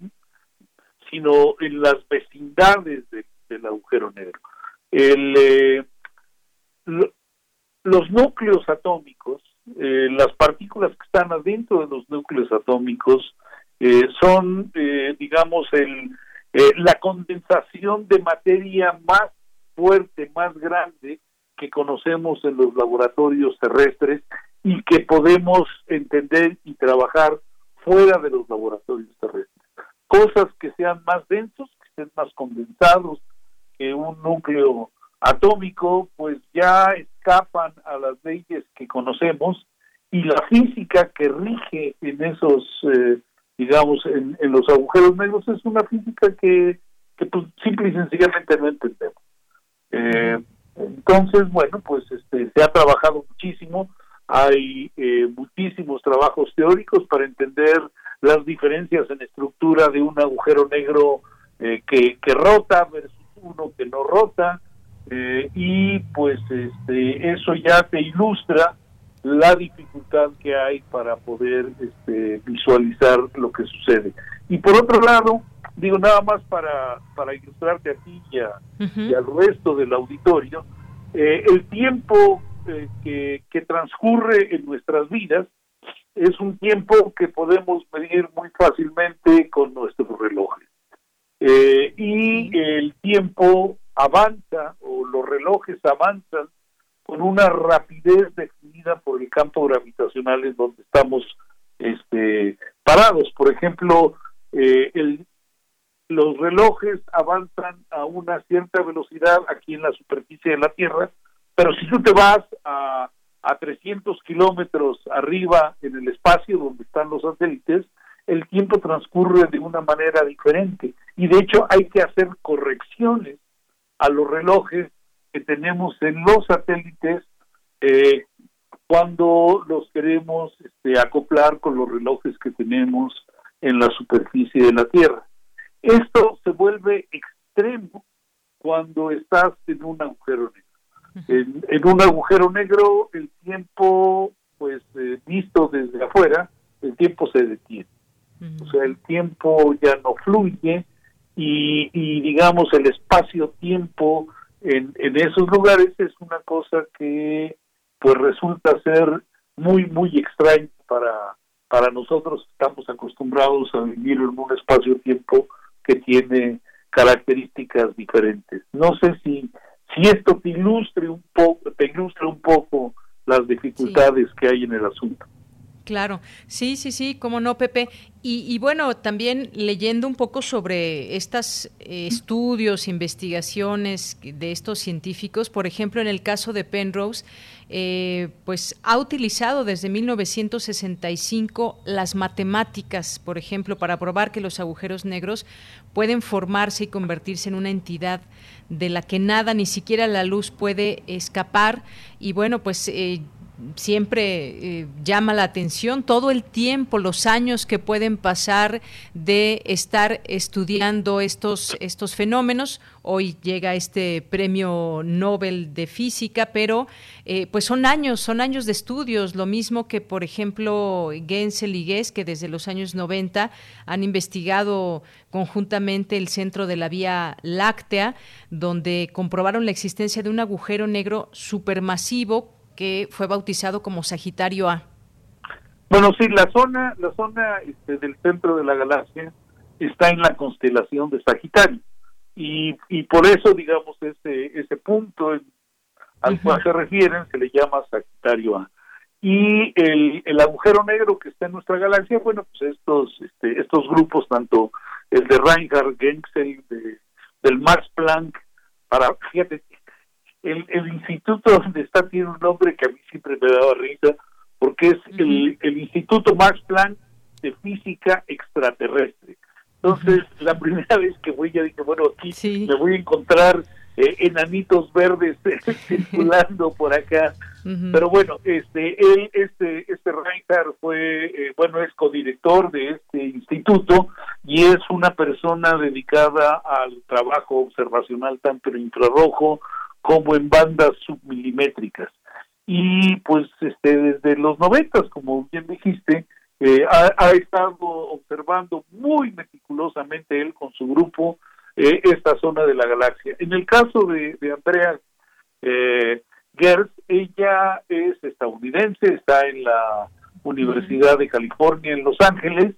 sino en las vecindades del agujero negro. El, eh, los núcleos atómicos eh, las partículas que están adentro de los núcleos atómicos eh, son, eh, digamos, el, la condensación de materia más fuerte, más grande que conocemos en los laboratorios terrestres y que podemos entender y trabajar fuera de los laboratorios terrestres. Cosas que sean más densos, que estén más condensados que un núcleo atómico, pues ya escapan a las leyes que conocemos y la física que rige en esos, eh, digamos, en, los agujeros negros es una física que, que pues, simple y sencillamente no entendemos. Eh, entonces, bueno, pues este, se ha trabajado muchísimo, hay eh, muchísimos trabajos teóricos para entender las diferencias en estructura de un agujero negro que, que rota versus uno que no rota, eh, y pues este, eso ya te ilustra la dificultad que hay para poder este, visualizar lo que sucede. Y por otro lado, digo nada más para, para ilustrarte a ti y, al resto del auditorio, eh, el tiempo eh, que, que transcurre en nuestras vidas es un tiempo que podemos medir muy fácilmente con nuestros relojes. y el tiempo avanza o los relojes avanzan con una rapidez definida por el campo gravitacional en donde estamos este, parados. Por ejemplo, eh, el, los relojes avanzan a una cierta velocidad aquí en la superficie de la Tierra, pero si tú te vas a, a 300 kilómetros arriba en el espacio donde están los satélites, el tiempo transcurre de una manera diferente y de hecho hay que hacer correcciones a los relojes que tenemos en los satélites eh, cuando los queremos este, acoplar con los relojes que tenemos en la superficie de la Tierra. Esto se vuelve extremo cuando estás en un agujero negro. En, un agujero negro el tiempo, pues eh, visto desde afuera, el tiempo se detiene. O sea, el tiempo ya no fluye, y, digamos el espacio-tiempo en, en esos lugares es una cosa que pues resulta ser muy muy extraño para para nosotros estamos acostumbrados a vivir en un espacio-tiempo que tiene características diferentes. No sé si si esto te ilustre un poco te ilustra un poco las dificultades que hay en el asunto. Claro, sí, sí, sí, cómo no, Pepe. Y, bueno, también leyendo un poco sobre estos eh, estudios, investigaciones de estos científicos, por ejemplo, en el caso de Penrose, eh, pues ha utilizado desde 1965 las matemáticas, por ejemplo, para probar que los agujeros negros pueden formarse y convertirse en una entidad de la que nada, ni siquiera la luz puede escapar. Y bueno, pues... Eh, siempre eh, llama la atención todo el tiempo, los años que pueden pasar de estar estudiando estos, estos fenómenos. Hoy llega este premio Nobel de Física, pero eh, pues son años, son años de estudios, lo mismo que por ejemplo Gensel y Guess, que desde los años 90 han investigado conjuntamente el centro de la Vía Láctea, donde comprobaron la existencia de un agujero negro supermasivo que fue bautizado como Sagitario A. Bueno, sí, la zona, la zona este, del centro de la galaxia está en la constelación de Sagitario y, y por eso, digamos, ese, ese punto al cual se refieren se le llama Sagitario A. Y el, el agujero negro que está en nuestra galaxia, bueno, pues estos, este, estos grupos, tanto el de Reinhard Genzel, de, del Max Planck, para, fíjate, el, el instituto donde está tiene un nombre que a mí siempre me daba risa, porque es el, el Instituto Max Planck de Física Extraterrestre. Entonces, la primera vez que voy, ya dije, bueno, aquí me voy a encontrar eh, enanitos verdes circulando por acá. Pero bueno, este, él, este, este Reinhardt fue, eh, bueno, es codirector de este instituto y es una persona dedicada al trabajo observacional tanto en infrarrojo como en bandas submilimétricas. Y pues este desde los noventas, como bien dijiste, eh, ha, estado observando muy meticulosamente él con su grupo eh, esta zona de la galaxia. En el caso de, de Andrea eh, Gertz, ella es estadounidense, está en la Universidad de California en Los Ángeles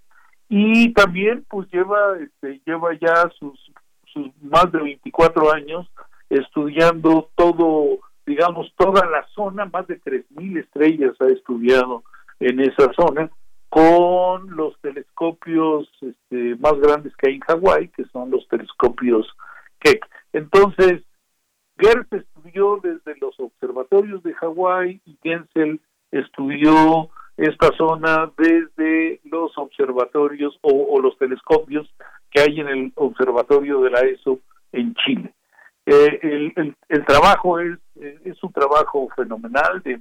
y también pues lleva este, lleva ya sus, sus más de 24 años estudiando todo, digamos, toda la zona, más de 3.000 estrellas ha estudiado en esa zona, con los telescopios este, más grandes que hay en Hawái, que son los telescopios Keck. Entonces, Gertz estudió desde los observatorios de Hawái y Gensel estudió esta zona desde los observatorios o, o, los telescopios que hay en el observatorio de la ESO en Chile. Eh, el, el, trabajo es, es un trabajo fenomenal, de,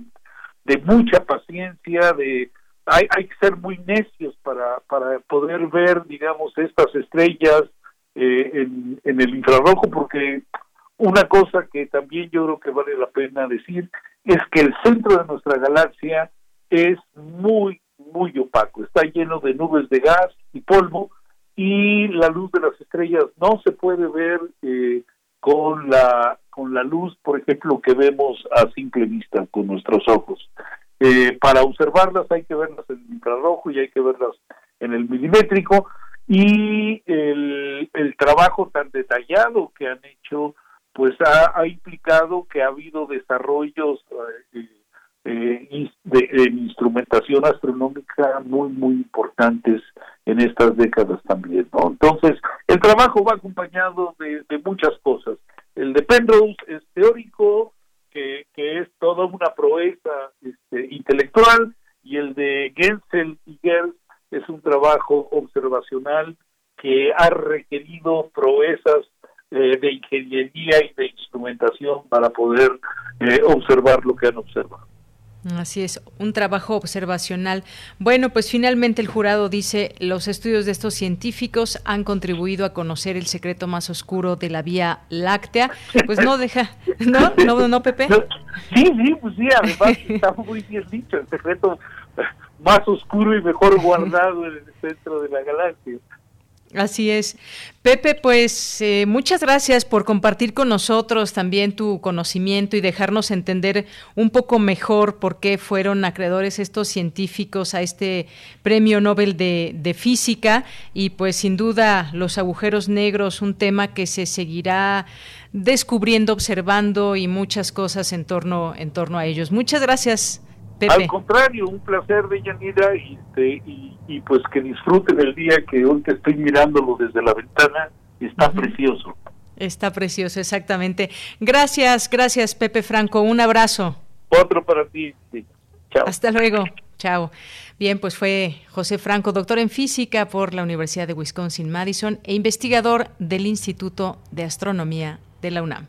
de mucha paciencia, de hay, hay que ser muy necios para, para poder ver, digamos, estas estrellas eh, en, en el infrarrojo, porque una cosa que también yo creo que vale la pena decir es que el centro de nuestra galaxia es muy, muy opaco, está lleno de nubes de gas y polvo y la luz de las estrellas no se puede ver eh, con la con la luz, por ejemplo, que vemos a simple vista con nuestros ojos. Eh, para observarlas hay que verlas en el infrarrojo y hay que verlas en el milimétrico y el, el trabajo tan detallado que han hecho pues ha, ha implicado que ha habido desarrollos eh, eh, de, instrumentación astronómica muy muy importantes en estas décadas también no entonces el trabajo va acompañado de, de muchas cosas el de Penrose es teórico que, que es toda una proeza este, intelectual y el de Gensel y Gers es un trabajo observacional que ha requerido proezas eh, de ingeniería y de instrumentación para poder eh, observar lo que han observado. Así es, un trabajo observacional. Bueno, pues finalmente el jurado dice, los estudios de estos científicos han contribuido a conocer el secreto más oscuro de la Vía Láctea. Pues no deja, ¿no? ¿No, no Pepe? Sí, sí, pues sí, además está muy bien dicho, el secreto más oscuro y mejor guardado en el centro de la galaxia. Así es. Pepe, pues eh, muchas gracias por compartir con nosotros también tu conocimiento y dejarnos entender un poco mejor por qué fueron acreedores estos científicos a este Premio Nobel de, de Física y pues sin duda los agujeros negros, un tema que se seguirá descubriendo, observando y muchas cosas en torno, en torno a ellos. Muchas gracias. Al contrario, un placer de Yanira y, este, y, y, pues que disfruten el día que hoy que estoy mirándolo desde la ventana, está precioso. Está precioso, exactamente. Gracias, gracias Pepe Franco, un abrazo. Otro para ti. Chao. Hasta luego. Chao. Bien, pues fue José Franco, doctor en física por la Universidad de Wisconsin Madison e investigador del Instituto de Astronomía de la UNAM.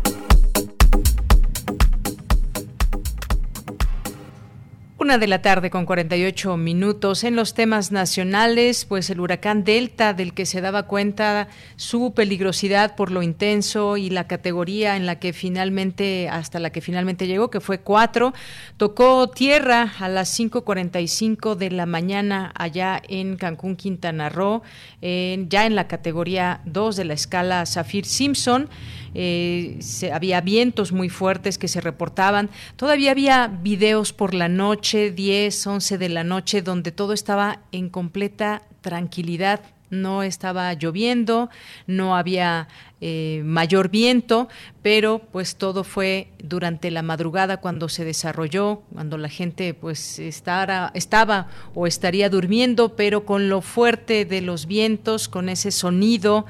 Una de la tarde con 48 minutos. En los temas nacionales, pues el huracán Delta, del que se daba cuenta su peligrosidad por lo intenso y la categoría en la que finalmente, hasta la que finalmente llegó, que fue cuatro, tocó tierra a las 5.45 de la mañana allá en Cancún, Quintana Roo, ya en la categoría 2 de la escala Zafir Simpson. Eh, se, había vientos muy fuertes que se reportaban. Todavía había videos por la noche, 10, 11 de la noche, donde todo estaba en completa tranquilidad. No estaba lloviendo, no había eh, mayor viento, pero pues todo fue durante la madrugada cuando se desarrolló, cuando la gente pues estaba, estaba o estaría durmiendo, pero con lo fuerte de los vientos, con ese sonido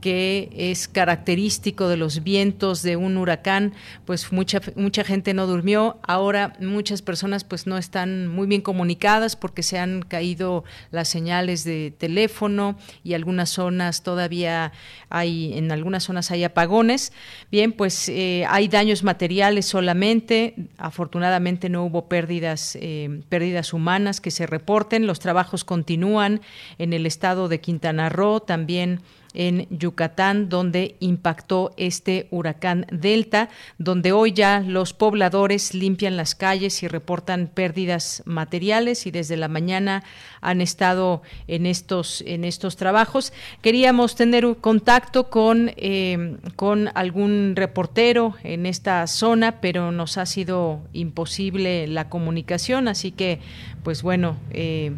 que es característico de los vientos de un huracán, pues mucha mucha gente no durmió. Ahora muchas personas pues no están muy bien comunicadas porque se han caído las señales de teléfono y algunas zonas todavía hay en algunas zonas hay apagones. Bien, pues eh, hay daños materiales solamente. Afortunadamente no hubo pérdidas eh, pérdidas humanas que se reporten. Los trabajos continúan en el estado de Quintana Roo también en Yucatán, donde impactó este huracán Delta, donde hoy ya los pobladores limpian las calles y reportan pérdidas materiales y desde la mañana han estado en estos, en estos trabajos. Queríamos tener un contacto con, eh, con algún reportero en esta zona, pero nos ha sido imposible la comunicación, así que, pues bueno, eh,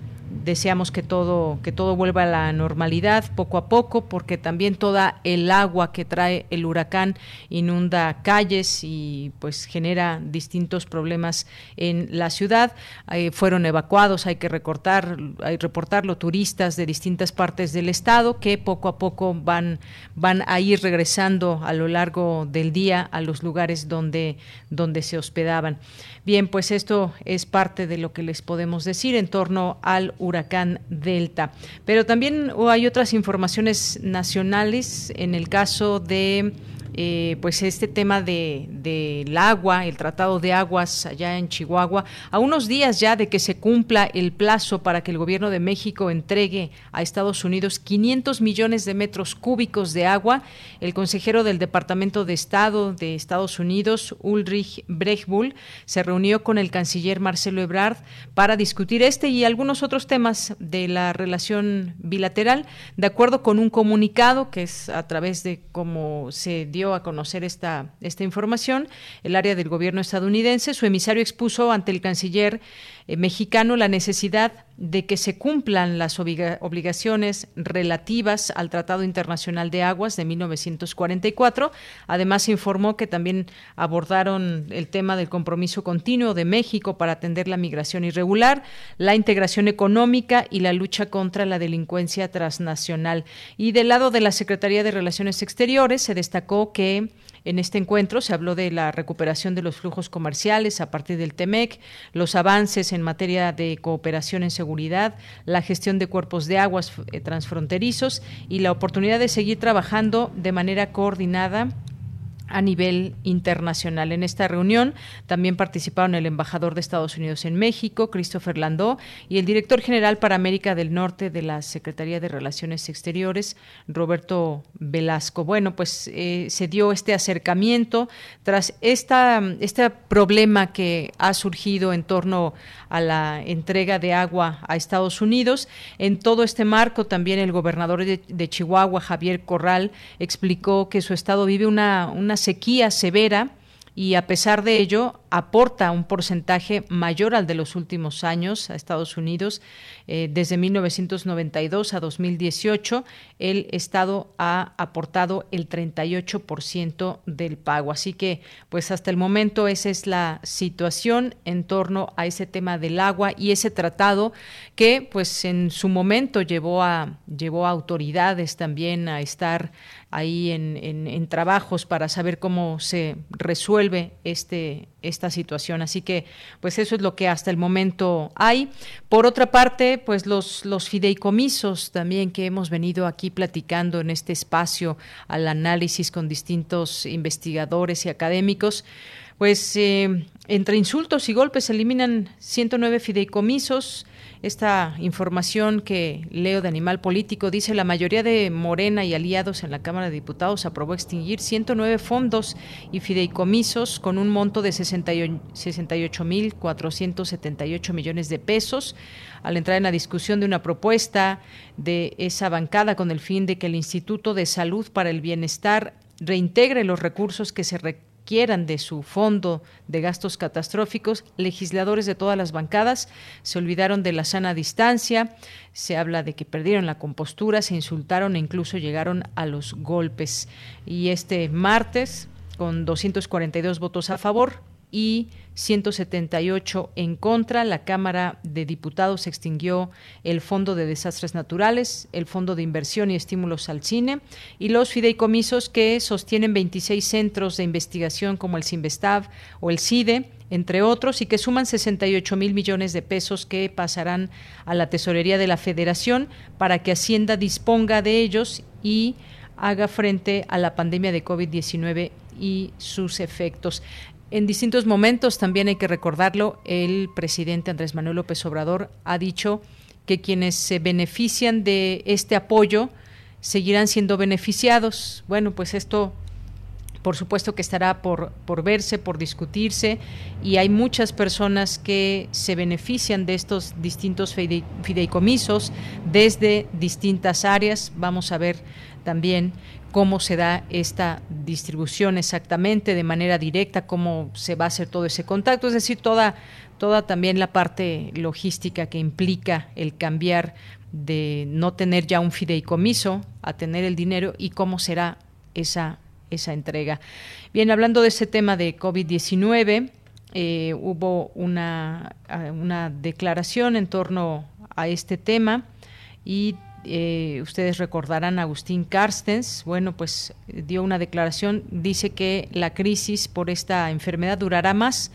deseamos que todo que todo vuelva a la normalidad poco a poco porque también toda el agua que trae el huracán inunda calles y pues genera distintos problemas en la ciudad. Eh, fueron evacuados hay que recortar hay reportarlo turistas de distintas partes del estado que poco a poco van van a ir regresando a lo largo del día a los lugares donde donde se hospedaban. Bien, pues esto es parte de lo que les podemos decir en torno al huracán Delta. Pero también hay otras informaciones nacionales en el caso de eh, pues este tema del de, agua, el tratado de aguas allá en Chihuahua, a unos días ya de que se cumpla el plazo para que el gobierno de México entregue a Estados Unidos 500 millones de metros cúbicos de agua, el consejero del Departamento de Estado de Estados Unidos, Ulrich Brechbull, se reunió con el canciller Marcelo Ebrard para discutir este y algunos otros temas de la relación bilateral, de acuerdo con un comunicado que es a través de cómo se dio a conocer esta, esta información, el área del gobierno estadounidense, su emisario expuso ante el canciller eh, mexicano la necesidad de que se cumplan las obligaciones relativas al Tratado Internacional de Aguas de 1944. Además, informó que también abordaron el tema del compromiso continuo de México para atender la migración irregular, la integración económica y la lucha contra la delincuencia transnacional. Y del lado de la Secretaría de Relaciones Exteriores se destacó que en este encuentro se habló de la recuperación de los flujos comerciales a partir del TEMEC, los avances en materia de cooperación en seguridad, la gestión de cuerpos de aguas eh, transfronterizos y la oportunidad de seguir trabajando de manera coordinada a nivel internacional. En esta reunión también participaron el embajador de Estados Unidos en México, Christopher Landó, y el director general para América del Norte de la Secretaría de Relaciones Exteriores, Roberto Velasco. Bueno, pues eh, se dio este acercamiento tras esta, este problema que ha surgido en torno a la entrega de agua a Estados Unidos. En todo este marco, también el gobernador de, Chihuahua, Javier Corral, explicó que su estado vive una, una sequía severa y a pesar de ello aporta un porcentaje mayor al de los últimos años a Estados Unidos. Eh, desde 1992 a 2018, el Estado ha aportado el 38% del pago. Así que, pues hasta el momento esa es la situación en torno a ese tema del agua y ese tratado que, pues en su momento llevó a llevó a autoridades también a estar ahí en, trabajos para saber cómo se resuelve este, esta situación. Así que, pues eso es lo que hasta el momento hay. Por otra parte, pues los, los fideicomisos también que hemos venido aquí platicando en este espacio al análisis con distintos investigadores y académicos, pues eh, entre insultos y golpes se eliminan 109 fideicomisos, esta información que leo de Animal Político dice la mayoría de Morena y aliados en la Cámara de Diputados aprobó extinguir 109 fondos y fideicomisos con un monto de 68.478 millones de pesos al entrar en la discusión de una propuesta de esa bancada con el fin de que el Instituto de Salud para el Bienestar reintegre los recursos que se quieran de su fondo de gastos catastróficos, legisladores de todas las bancadas se olvidaron de la sana distancia, se habla de que perdieron la compostura, se insultaron e incluso llegaron a los golpes. Y este martes, con 242 votos a favor, y 178 en contra. La Cámara de Diputados extinguió el Fondo de Desastres Naturales, el Fondo de Inversión y Estímulos al Cine y los fideicomisos que sostienen 26 centros de investigación como el CIMBESTAV o el CIDE entre otros, y que suman 68 mil millones de pesos que pasarán a la tesorería de la Federación para que Hacienda disponga de ellos y haga frente a la pandemia de COVID-19 y sus efectos. En distintos momentos, también hay que recordarlo, el presidente Andrés Manuel López Obrador ha dicho que quienes se benefician de este apoyo seguirán siendo beneficiados. Bueno, pues esto por supuesto que estará por, por verse, por discutirse, y hay muchas personas que se benefician de estos distintos fideicomisos desde distintas áreas. Vamos a ver también cómo se da esta distribución exactamente de manera directa, cómo se va a hacer todo ese contacto, es decir, toda, toda también la parte logística que implica el cambiar de no tener ya un fideicomiso a tener el dinero y cómo será esa, esa entrega. Bien, hablando de ese tema de COVID-19, eh, hubo una, una declaración en torno a este tema y eh, ustedes recordarán a Agustín Carstens, bueno, pues dio una declaración, dice que la crisis por esta enfermedad durará más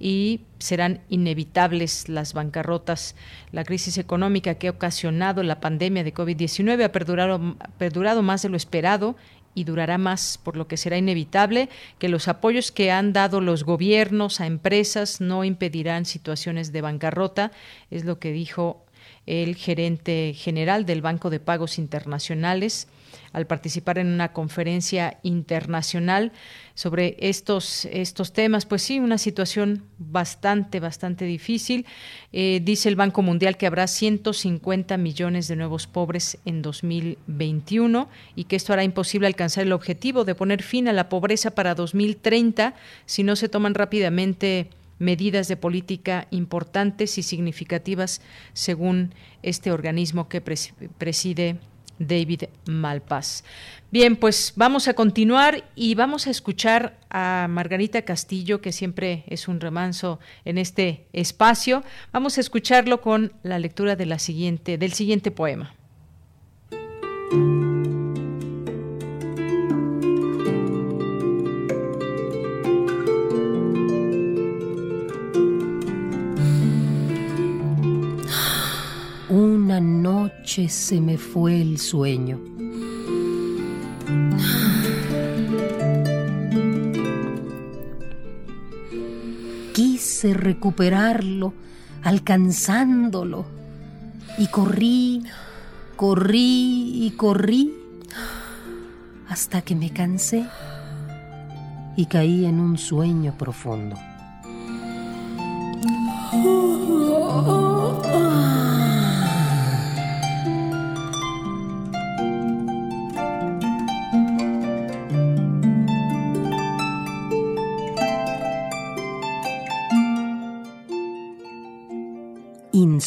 y serán inevitables las bancarrotas. La crisis económica que ha ocasionado la pandemia de COVID-19 ha perdurado, perdurado más de lo esperado y durará más, por lo que será inevitable que los apoyos que han dado los gobiernos a empresas no impedirán situaciones de bancarrota, es lo que dijo el gerente general del Banco de Pagos Internacionales, al participar en una conferencia internacional sobre estos, estos temas. Pues sí, una situación bastante, bastante difícil. Eh, dice el Banco Mundial que habrá 150 millones de nuevos pobres en 2021 y que esto hará imposible alcanzar el objetivo de poner fin a la pobreza para 2030 si no se toman rápidamente medidas de política importantes y significativas según este organismo que preside David Malpas. Bien, pues vamos a continuar y vamos a escuchar a Margarita Castillo, que siempre es un remanso en este espacio. Vamos a escucharlo con la lectura de la siguiente, del siguiente poema. Una noche se me fue el sueño. Quise recuperarlo, alcanzándolo, y corrí, corrí y corrí hasta que me cansé y caí en un sueño profundo.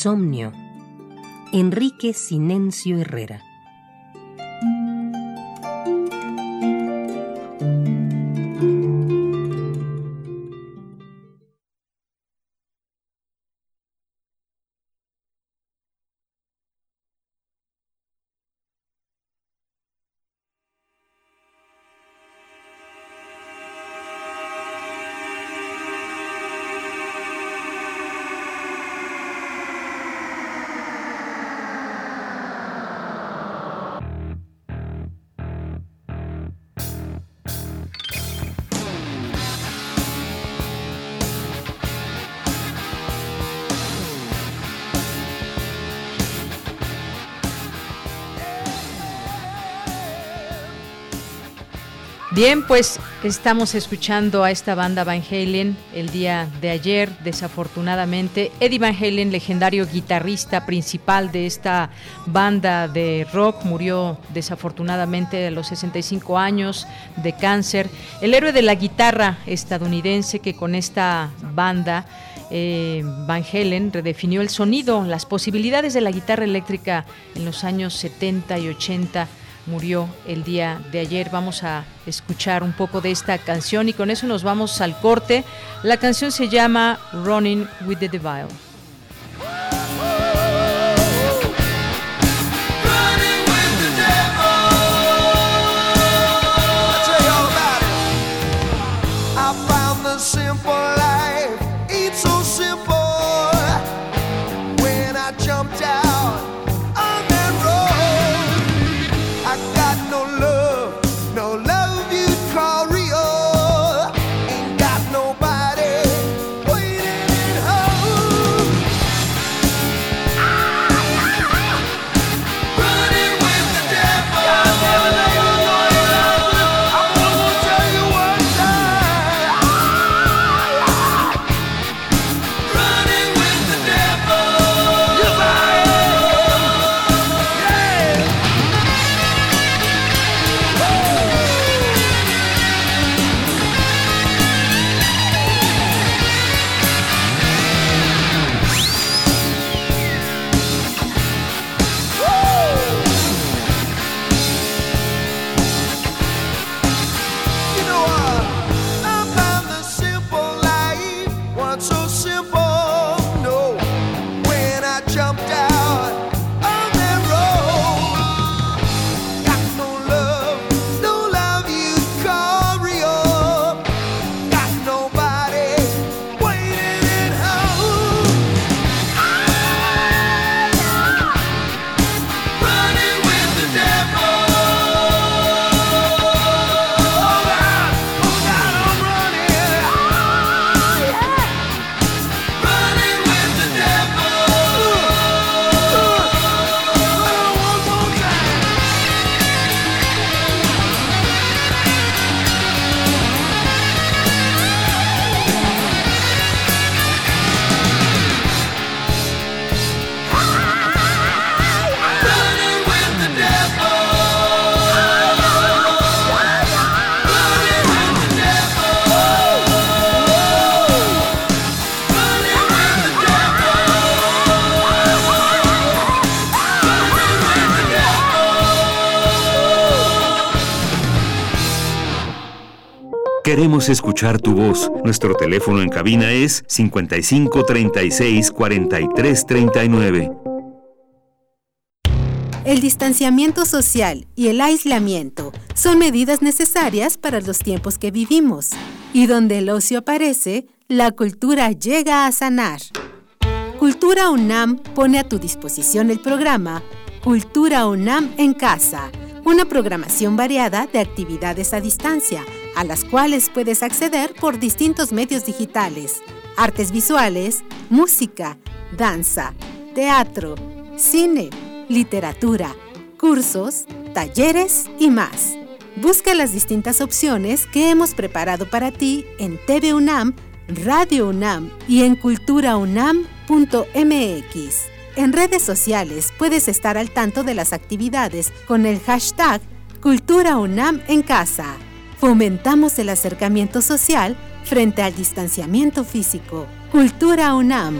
Insomnio. Enrique Sinencio Herrera. Bien, pues estamos escuchando a esta banda Van Halen el día de ayer, desafortunadamente. Eddie Van Halen, legendario guitarrista principal de esta banda de rock, murió desafortunadamente a los 65 años de cáncer. El héroe de la guitarra estadounidense que con esta banda eh, Van Halen redefinió el sonido, las posibilidades de la guitarra eléctrica en los años 70 y 80 murió el día de ayer. Vamos a escuchar un poco de esta canción y con eso nos vamos al corte. La canción se llama Running with the Devil. Escuchar tu voz. Nuestro teléfono en cabina es 55 36 43 39. El distanciamiento social y el aislamiento son medidas necesarias para los tiempos que vivimos. Y donde el ocio aparece, la cultura llega a sanar. Cultura UNAM pone a tu disposición el programa Cultura UNAM en casa, una programación variada de actividades a distancia a las cuales puedes acceder por distintos medios digitales, artes visuales, música, danza, teatro, cine, literatura, cursos, talleres y más. Busca las distintas opciones que hemos preparado para ti en TV UNAM, Radio UNAM y en culturaunam.mx. En redes sociales puedes estar al tanto de las actividades con el hashtag Cultura UNAM en casa. Fomentamos el acercamiento social frente al distanciamiento físico. Cultura UNAM.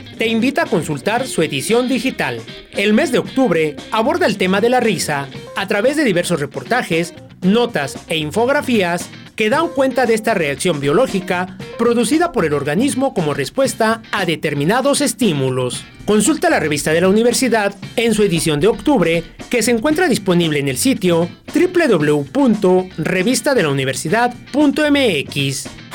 te invita a consultar su edición digital. El mes de octubre aborda el tema de la risa a través de diversos reportajes, notas e infografías que dan cuenta de esta reacción biológica producida por el organismo como respuesta a determinados estímulos. Consulta la revista de la universidad en su edición de octubre que se encuentra disponible en el sitio www.revistadelauniversidad.mx.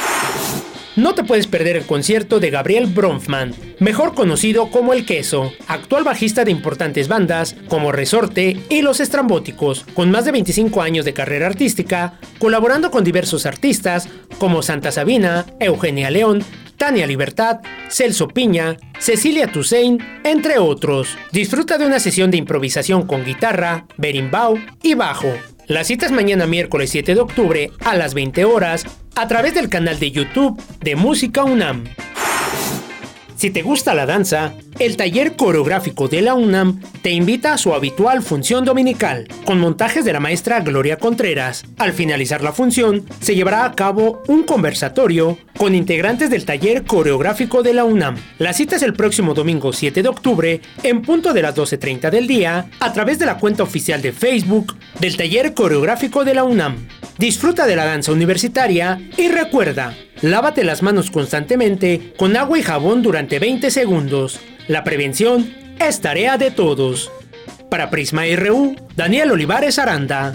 No te puedes perder el concierto de Gabriel Bronfman, mejor conocido como El Queso, actual bajista de importantes bandas como Resorte y Los Estrambóticos, con más de 25 años de carrera artística, colaborando con diversos artistas como Santa Sabina, Eugenia León, Tania Libertad, Celso Piña, Cecilia Toussaint, entre otros. Disfruta de una sesión de improvisación con guitarra, berimbau y bajo. La cita es mañana miércoles 7 de octubre a las 20 horas a través del canal de YouTube de Música UNAM. Si te gusta la danza, el taller coreográfico de la UNAM te invita a su habitual función dominical, con montajes de la maestra Gloria Contreras. Al finalizar la función, se llevará a cabo un conversatorio con integrantes del taller coreográfico de la UNAM. La cita es el próximo domingo 7 de octubre, en punto de las 12.30 del día, a través de la cuenta oficial de Facebook del taller coreográfico de la UNAM. Disfruta de la danza universitaria y recuerda, lávate las manos constantemente con agua y jabón durante 20 segundos. La prevención es tarea de todos. Para Prisma RU, Daniel Olivares Aranda.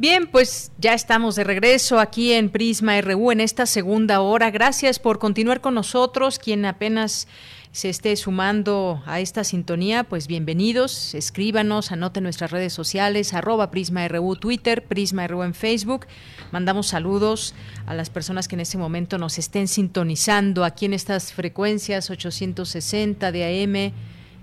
Bien, pues ya estamos de regreso aquí en Prisma RU en esta segunda hora. Gracias por continuar con nosotros. Quien apenas se esté sumando a esta sintonía, pues bienvenidos, escríbanos, anoten nuestras redes sociales, arroba Prisma Twitter, Prisma RU en Facebook. Mandamos saludos a las personas que en este momento nos estén sintonizando aquí en estas frecuencias 860 de AM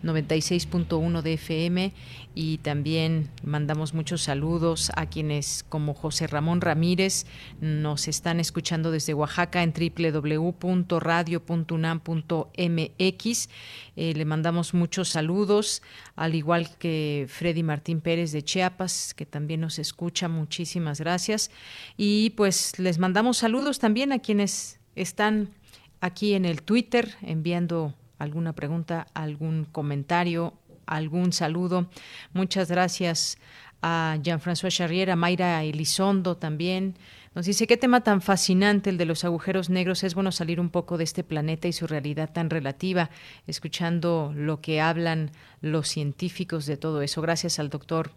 96.1 de FM y también mandamos muchos saludos a quienes como José Ramón Ramírez nos están escuchando desde Oaxaca en www.radio.unam.mx. Eh, le mandamos muchos saludos, al igual que Freddy Martín Pérez de Chiapas, que también nos escucha. Muchísimas gracias. Y pues les mandamos saludos también a quienes están aquí en el Twitter enviando alguna pregunta, algún comentario, algún saludo. Muchas gracias a Jean-François Charrier, a Mayra Elizondo también. Nos dice, qué tema tan fascinante el de los agujeros negros. Es bueno salir un poco de este planeta y su realidad tan relativa, escuchando lo que hablan los científicos de todo eso. Gracias al doctor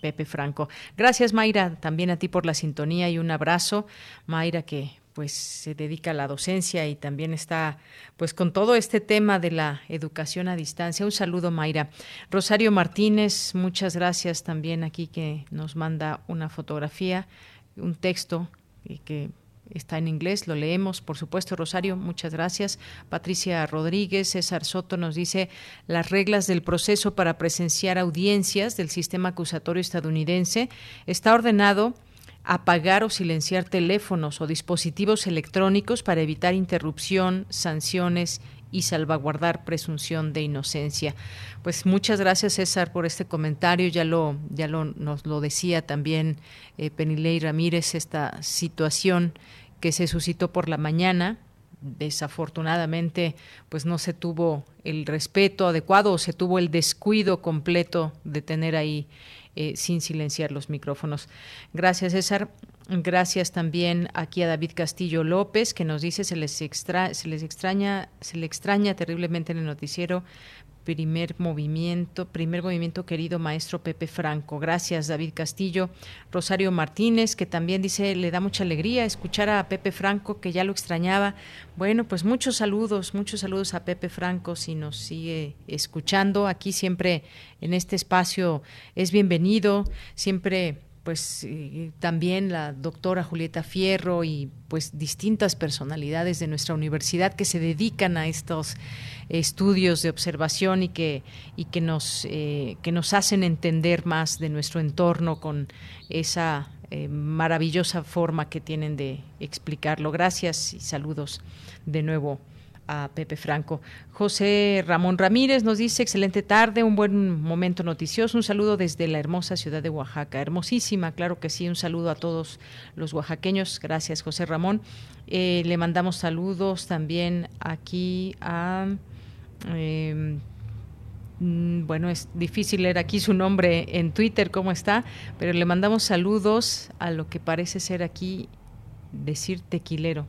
Pepe Franco. Gracias, Mayra, también a ti por la sintonía y un abrazo. Mayra, que pues se dedica a la docencia y también está pues con todo este tema de la educación a distancia. Un saludo, Mayra. Rosario Martínez, muchas gracias también aquí que nos manda una fotografía, un texto y que está en inglés, lo leemos, por supuesto, Rosario, muchas gracias. Patricia Rodríguez, César Soto nos dice las reglas del proceso para presenciar audiencias del sistema acusatorio estadounidense está ordenado apagar o silenciar teléfonos o dispositivos electrónicos para evitar interrupción, sanciones y salvaguardar presunción de inocencia. Pues muchas gracias César por este comentario, ya lo ya lo nos lo decía también eh, Penilei Ramírez esta situación que se suscitó por la mañana desafortunadamente pues no se tuvo el respeto adecuado o se tuvo el descuido completo de tener ahí eh, sin silenciar los micrófonos. Gracias, César. Gracias también aquí a David Castillo López, que nos dice se les, extra, se les extraña, se le extraña terriblemente en el noticiero, primer movimiento, primer movimiento querido maestro Pepe Franco. Gracias David Castillo. Rosario Martínez, que también dice, le da mucha alegría escuchar a Pepe Franco, que ya lo extrañaba. Bueno, pues muchos saludos, muchos saludos a Pepe Franco si nos sigue escuchando. Aquí siempre en este espacio es bienvenido, siempre pues también la doctora Julieta Fierro y pues distintas personalidades de nuestra universidad que se dedican a estos estudios de observación y que y que nos eh, que nos hacen entender más de nuestro entorno con esa eh, maravillosa forma que tienen de explicarlo. Gracias y saludos de nuevo a Pepe Franco. José Ramón Ramírez nos dice, excelente tarde, un buen momento noticioso, un saludo desde la hermosa ciudad de Oaxaca, hermosísima, claro que sí, un saludo a todos los oaxaqueños, gracias José Ramón. Eh, le mandamos saludos también aquí a... Em, mm, bueno, es difícil leer aquí su nombre en Twitter, cómo está, pero le mandamos saludos a lo que parece ser aquí decir tequilero.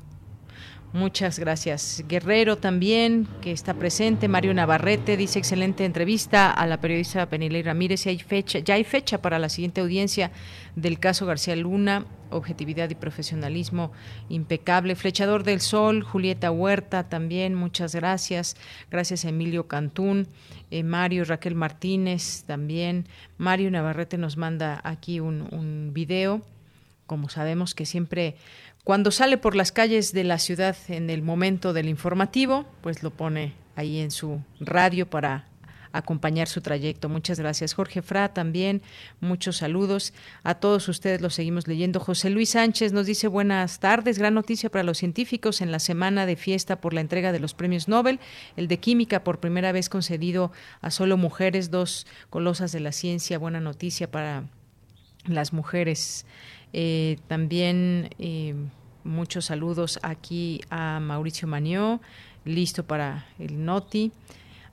Muchas gracias. Guerrero también, que está presente. Mario Navarrete dice excelente entrevista a la periodista Penilei Ramírez. Y hay fecha, ya hay fecha para la siguiente audiencia del caso García Luna. Objetividad y profesionalismo impecable. Flechador del Sol, Julieta Huerta también, muchas gracias. Gracias a Emilio Cantún, eh, Mario Raquel Martínez también. Mario Navarrete nos manda aquí un, un video como sabemos que siempre cuando sale por las calles de la ciudad en el momento del informativo, pues lo pone ahí en su radio para acompañar su trayecto. Muchas gracias. Jorge Fra también, muchos saludos. A todos ustedes los seguimos leyendo. José Luis Sánchez nos dice buenas tardes. Gran noticia para los científicos en la semana de fiesta por la entrega de los premios Nobel. El de Química por primera vez concedido a solo mujeres, dos colosas de la ciencia. Buena noticia para las mujeres. Eh, también eh, muchos saludos aquí a Mauricio Manió, listo para el Noti.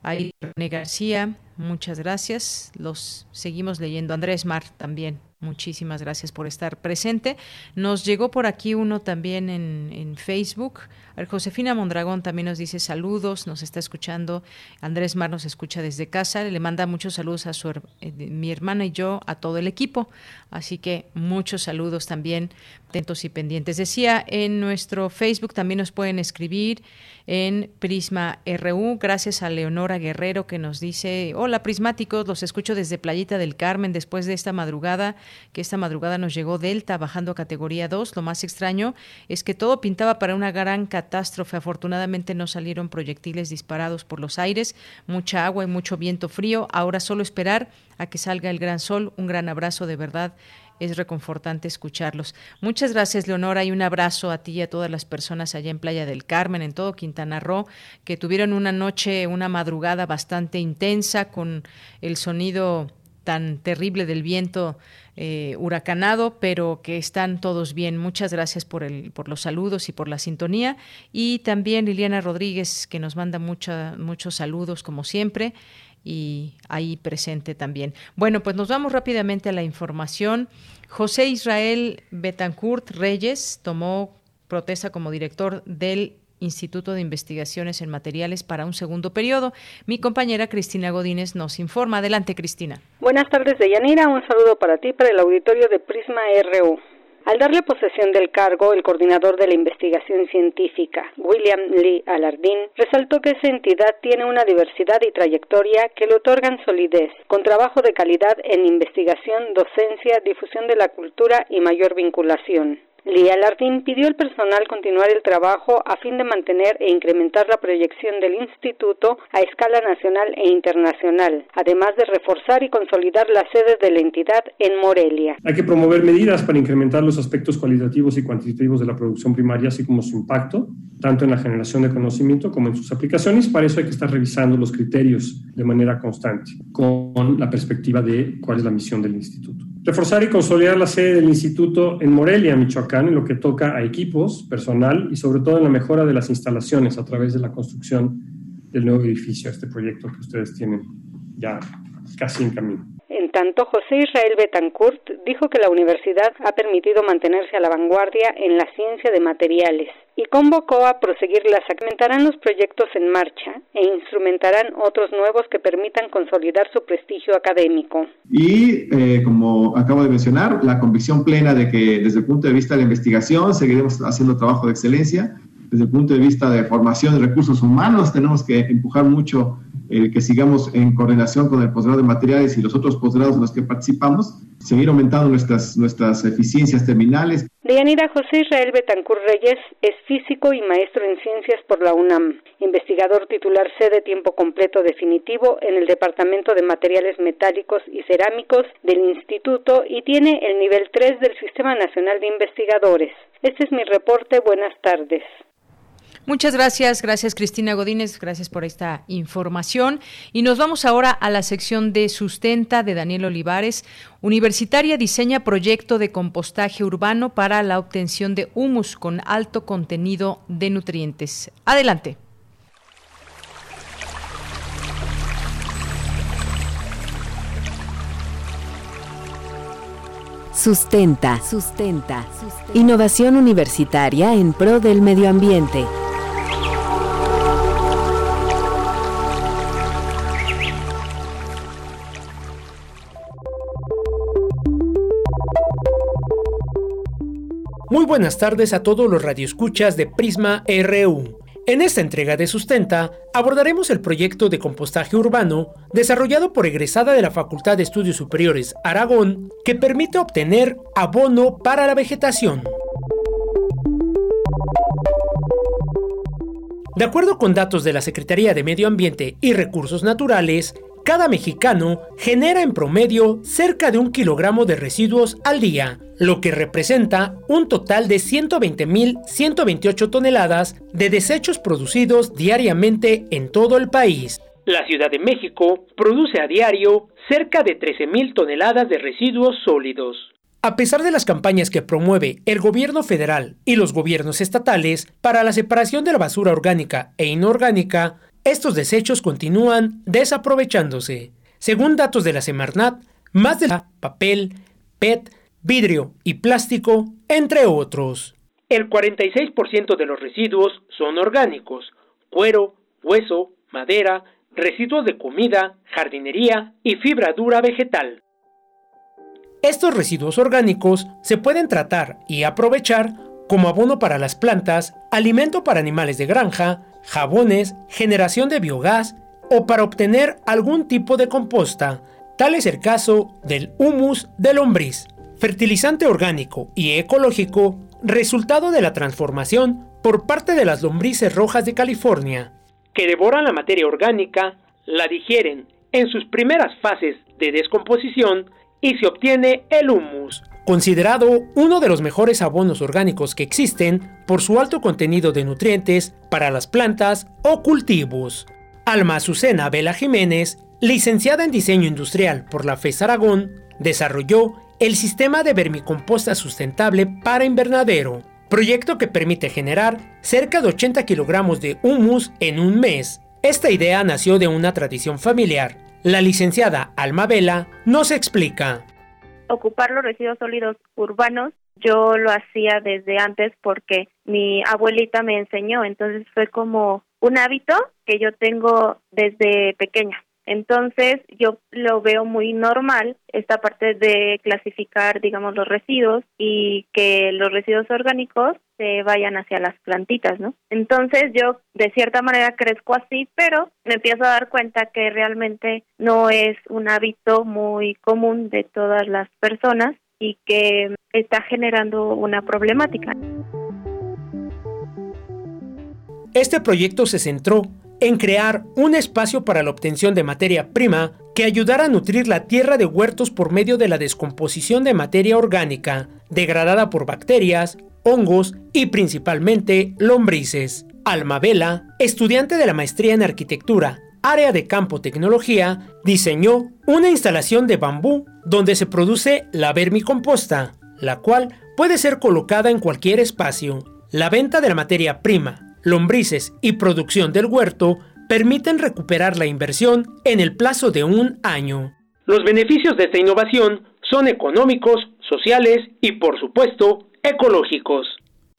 A René García, muchas gracias. Los seguimos leyendo. Andrés Mar también, muchísimas gracias por estar presente. Nos llegó por aquí uno también en, en Facebook. Josefina Mondragón también nos dice saludos, nos está escuchando. Andrés Mar nos escucha desde casa, le manda muchos saludos a su eh, mi hermana y yo, a todo el equipo. Así que muchos saludos también, atentos y pendientes. Decía, en nuestro Facebook también nos pueden escribir en Prisma RU. Gracias a Leonora Guerrero que nos dice, hola prismáticos, los escucho desde Playita del Carmen después de esta madrugada, que esta madrugada nos llegó Delta bajando a categoría 2. Lo más extraño es que todo pintaba para una gran catástrofe. Afortunadamente no salieron proyectiles disparados por los aires, mucha agua y mucho viento frío. Ahora solo esperar a que salga el gran sol. Un gran abrazo de verdad es reconfortante escucharlos. Muchas gracias, Leonora, y un abrazo a ti y a todas las personas allá en Playa del Carmen, en todo Quintana Roo, que tuvieron una noche, una madrugada bastante intensa con el sonido tan terrible del viento eh, huracanado, pero que están todos bien. Muchas gracias por, el, por los saludos y por la sintonía. Y también Liliana Rodríguez, que nos manda mucha, muchos saludos, como siempre y ahí presente también. Bueno, pues nos vamos rápidamente a la información. José Israel Betancourt Reyes tomó protesta como director del Instituto de Investigaciones en Materiales para un segundo periodo. Mi compañera Cristina Godínez nos informa. Adelante, Cristina. Buenas tardes, Deyanira. Un saludo para ti, para el auditorio de Prisma RU. Al darle posesión del cargo, el coordinador de la investigación científica, William Lee Alardín, resaltó que esa entidad tiene una diversidad y trayectoria que le otorgan solidez, con trabajo de calidad en investigación, docencia, difusión de la cultura y mayor vinculación. Lía Lardín pidió al personal continuar el trabajo a fin de mantener e incrementar la proyección del instituto a escala nacional e internacional, además de reforzar y consolidar la sede de la entidad en Morelia. Hay que promover medidas para incrementar los aspectos cualitativos y cuantitativos de la producción primaria, así como su impacto, tanto en la generación de conocimiento como en sus aplicaciones. Para eso hay que estar revisando los criterios de manera constante, con la perspectiva de cuál es la misión del instituto. Reforzar y consolidar la sede del instituto en Morelia, Michoacán, en lo que toca a equipos, personal y sobre todo en la mejora de las instalaciones a través de la construcción del nuevo edificio, este proyecto que ustedes tienen ya casi en camino. En tanto, José Israel Betancourt dijo que la universidad ha permitido mantenerse a la vanguardia en la ciencia de materiales y convocó a proseguirlas. Segmentarán los proyectos en marcha e instrumentarán otros nuevos que permitan consolidar su prestigio académico. Y, eh, como acabo de mencionar, la convicción plena de que desde el punto de vista de la investigación seguiremos haciendo trabajo de excelencia. Desde el punto de vista de formación de recursos humanos tenemos que empujar mucho el que sigamos en coordinación con el posgrado de materiales y los otros posgrados en los que participamos, seguir aumentando nuestras, nuestras eficiencias terminales. Deyanira José Israel Betancur Reyes es físico y maestro en ciencias por la UNAM, investigador titular C de tiempo completo definitivo en el Departamento de Materiales Metálicos y Cerámicos del Instituto y tiene el nivel 3 del Sistema Nacional de Investigadores. Este es mi reporte. Buenas tardes. Muchas gracias, gracias Cristina Godínez, gracias por esta información. Y nos vamos ahora a la sección de sustenta de Daniel Olivares. Universitaria diseña proyecto de compostaje urbano para la obtención de humus con alto contenido de nutrientes. Adelante. Sustenta, sustenta. Innovación universitaria en pro del medio ambiente. Muy buenas tardes a todos los radioescuchas de Prisma RU. En esta entrega de Sustenta abordaremos el proyecto de compostaje urbano desarrollado por egresada de la Facultad de Estudios Superiores Aragón que permite obtener abono para la vegetación. De acuerdo con datos de la Secretaría de Medio Ambiente y Recursos Naturales, cada mexicano genera en promedio cerca de un kilogramo de residuos al día, lo que representa un total de 120.128 toneladas de desechos producidos diariamente en todo el país. La Ciudad de México produce a diario cerca de 13.000 toneladas de residuos sólidos. A pesar de las campañas que promueve el gobierno federal y los gobiernos estatales para la separación de la basura orgánica e inorgánica, estos desechos continúan desaprovechándose. Según datos de la Semarnat, más de papel, PET, vidrio y plástico, entre otros. El 46% de los residuos son orgánicos, cuero, hueso, madera, residuos de comida, jardinería y fibra dura vegetal. Estos residuos orgánicos se pueden tratar y aprovechar como abono para las plantas, alimento para animales de granja, jabones, generación de biogás o para obtener algún tipo de composta. Tal es el caso del humus de lombriz, fertilizante orgánico y ecológico, resultado de la transformación por parte de las lombrices rojas de California, que devoran la materia orgánica, la digieren en sus primeras fases de descomposición y se obtiene el humus, considerado uno de los mejores abonos orgánicos que existen por su alto contenido de nutrientes para las plantas o cultivos. Alma Azucena Vela Jiménez, licenciada en diseño industrial por la FES Aragón, desarrolló el sistema de vermicomposta sustentable para invernadero, proyecto que permite generar cerca de 80 kilogramos de humus en un mes. Esta idea nació de una tradición familiar. La licenciada Alma Vela nos explica ocupar los residuos sólidos urbanos, yo lo hacía desde antes porque mi abuelita me enseñó, entonces fue como un hábito que yo tengo desde pequeña. Entonces yo lo veo muy normal esta parte de clasificar, digamos, los residuos y que los residuos orgánicos se vayan hacia las plantitas, ¿no? Entonces yo de cierta manera crezco así, pero me empiezo a dar cuenta que realmente no es un hábito muy común de todas las personas y que está generando una problemática. Este proyecto se centró en crear un espacio para la obtención de materia prima que ayudara a nutrir la tierra de huertos por medio de la descomposición de materia orgánica, degradada por bacterias, hongos y principalmente lombrices. Alma Vela, estudiante de la maestría en arquitectura, área de campo tecnología, diseñó una instalación de bambú donde se produce la vermicomposta, la cual puede ser colocada en cualquier espacio. La venta de la materia prima, lombrices y producción del huerto permiten recuperar la inversión en el plazo de un año. Los beneficios de esta innovación son económicos, sociales y, por supuesto, ecológicos.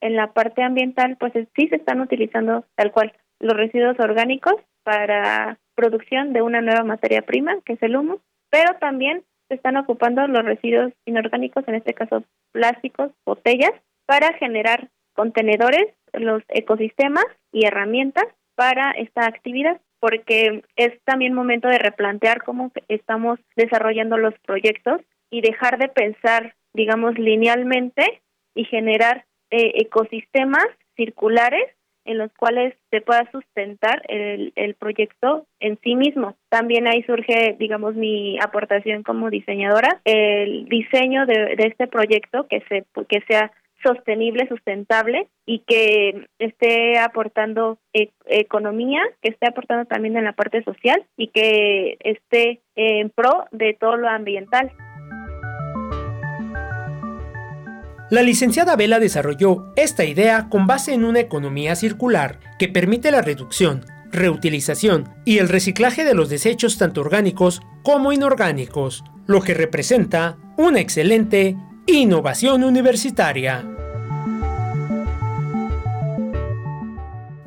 En la parte ambiental, pues sí se están utilizando tal cual los residuos orgánicos para producción de una nueva materia prima, que es el humo, pero también se están ocupando los residuos inorgánicos, en este caso plásticos, botellas, para generar contenedores, los ecosistemas y herramientas para esta actividad porque es también momento de replantear cómo estamos desarrollando los proyectos y dejar de pensar, digamos, linealmente y generar eh, ecosistemas circulares en los cuales se pueda sustentar el, el proyecto en sí mismo. También ahí surge, digamos, mi aportación como diseñadora, el diseño de, de este proyecto que se que sea sostenible, sustentable y que esté aportando e, economía, que esté aportando también en la parte social y que esté en pro de todo lo ambiental. La licenciada Vela desarrolló esta idea con base en una economía circular que permite la reducción, reutilización y el reciclaje de los desechos tanto orgánicos como inorgánicos, lo que representa una excelente innovación universitaria.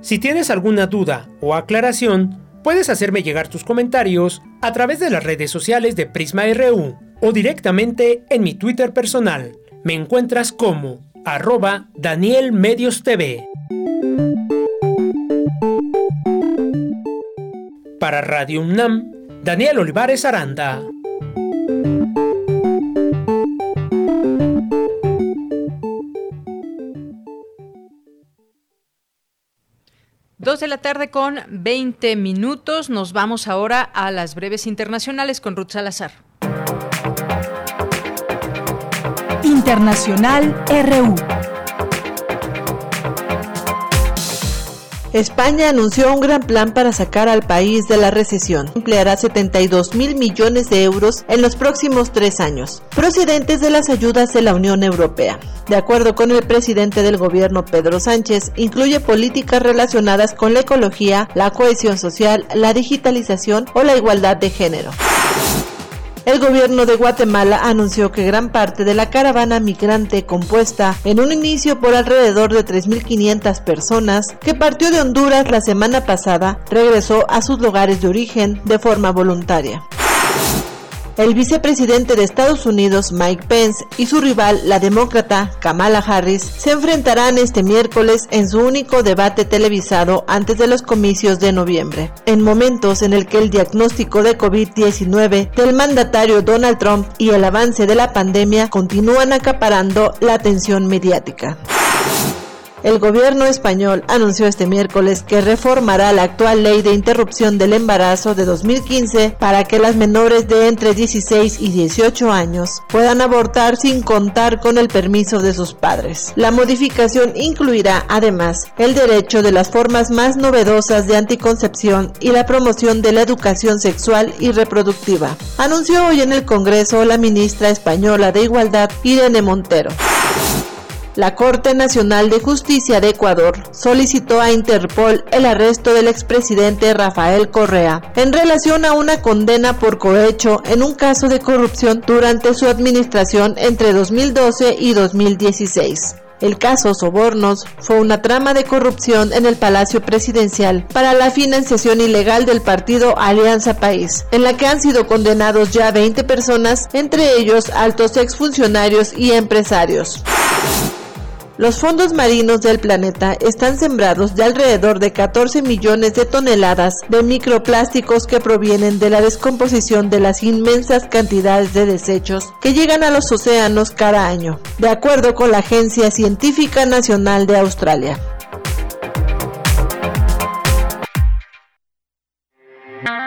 Si tienes alguna duda o aclaración, puedes hacerme llegar tus comentarios a través de las redes sociales de Prisma RU o directamente en mi Twitter personal me encuentras como arroba Daniel Medios TV. Para Radio UNAM, Daniel Olivares Aranda. Dos de la tarde con 20 minutos. Nos vamos ahora a las breves internacionales con Ruth Salazar. Internacional RU. España anunció un gran plan para sacar al país de la recesión. Empleará 72 mil millones de euros en los próximos tres años, procedentes de las ayudas de la Unión Europea. De acuerdo con el presidente del gobierno Pedro Sánchez, incluye políticas relacionadas con la ecología, la cohesión social, la digitalización o la igualdad de género. El gobierno de Guatemala anunció que gran parte de la caravana migrante compuesta en un inicio por alrededor de 3.500 personas que partió de Honduras la semana pasada regresó a sus lugares de origen de forma voluntaria. El vicepresidente de Estados Unidos, Mike Pence, y su rival, la demócrata Kamala Harris, se enfrentarán este miércoles en su único debate televisado antes de los comicios de noviembre, en momentos en el que el diagnóstico de COVID-19 del mandatario Donald Trump y el avance de la pandemia continúan acaparando la atención mediática. El gobierno español anunció este miércoles que reformará la actual ley de interrupción del embarazo de 2015 para que las menores de entre 16 y 18 años puedan abortar sin contar con el permiso de sus padres. La modificación incluirá además el derecho de las formas más novedosas de anticoncepción y la promoción de la educación sexual y reproductiva. Anunció hoy en el Congreso la ministra española de Igualdad, Irene Montero. La Corte Nacional de Justicia de Ecuador solicitó a Interpol el arresto del expresidente Rafael Correa en relación a una condena por cohecho en un caso de corrupción durante su administración entre 2012 y 2016. El caso Sobornos fue una trama de corrupción en el Palacio Presidencial para la financiación ilegal del partido Alianza País, en la que han sido condenados ya 20 personas, entre ellos altos exfuncionarios y empresarios. Los fondos marinos del planeta están sembrados de alrededor de 14 millones de toneladas de microplásticos que provienen de la descomposición de las inmensas cantidades de desechos que llegan a los océanos cada año, de acuerdo con la Agencia Científica Nacional de Australia.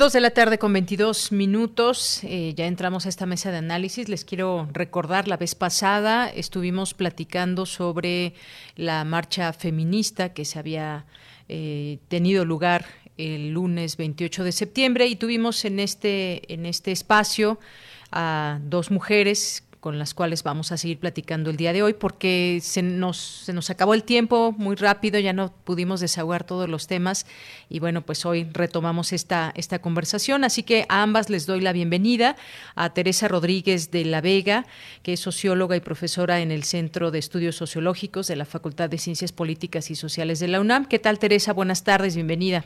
Dos de la tarde con 22 minutos. Eh, ya entramos a esta mesa de análisis. Les quiero recordar, la vez pasada estuvimos platicando sobre la marcha feminista que se había eh, tenido lugar el lunes 28 de septiembre y tuvimos en este, en este espacio a dos mujeres con las cuales vamos a seguir platicando el día de hoy, porque se nos, se nos acabó el tiempo muy rápido, ya no pudimos desahogar todos los temas y bueno, pues hoy retomamos esta, esta conversación. Así que a ambas les doy la bienvenida, a Teresa Rodríguez de la Vega, que es socióloga y profesora en el Centro de Estudios Sociológicos de la Facultad de Ciencias Políticas y Sociales de la UNAM. ¿Qué tal, Teresa? Buenas tardes, bienvenida.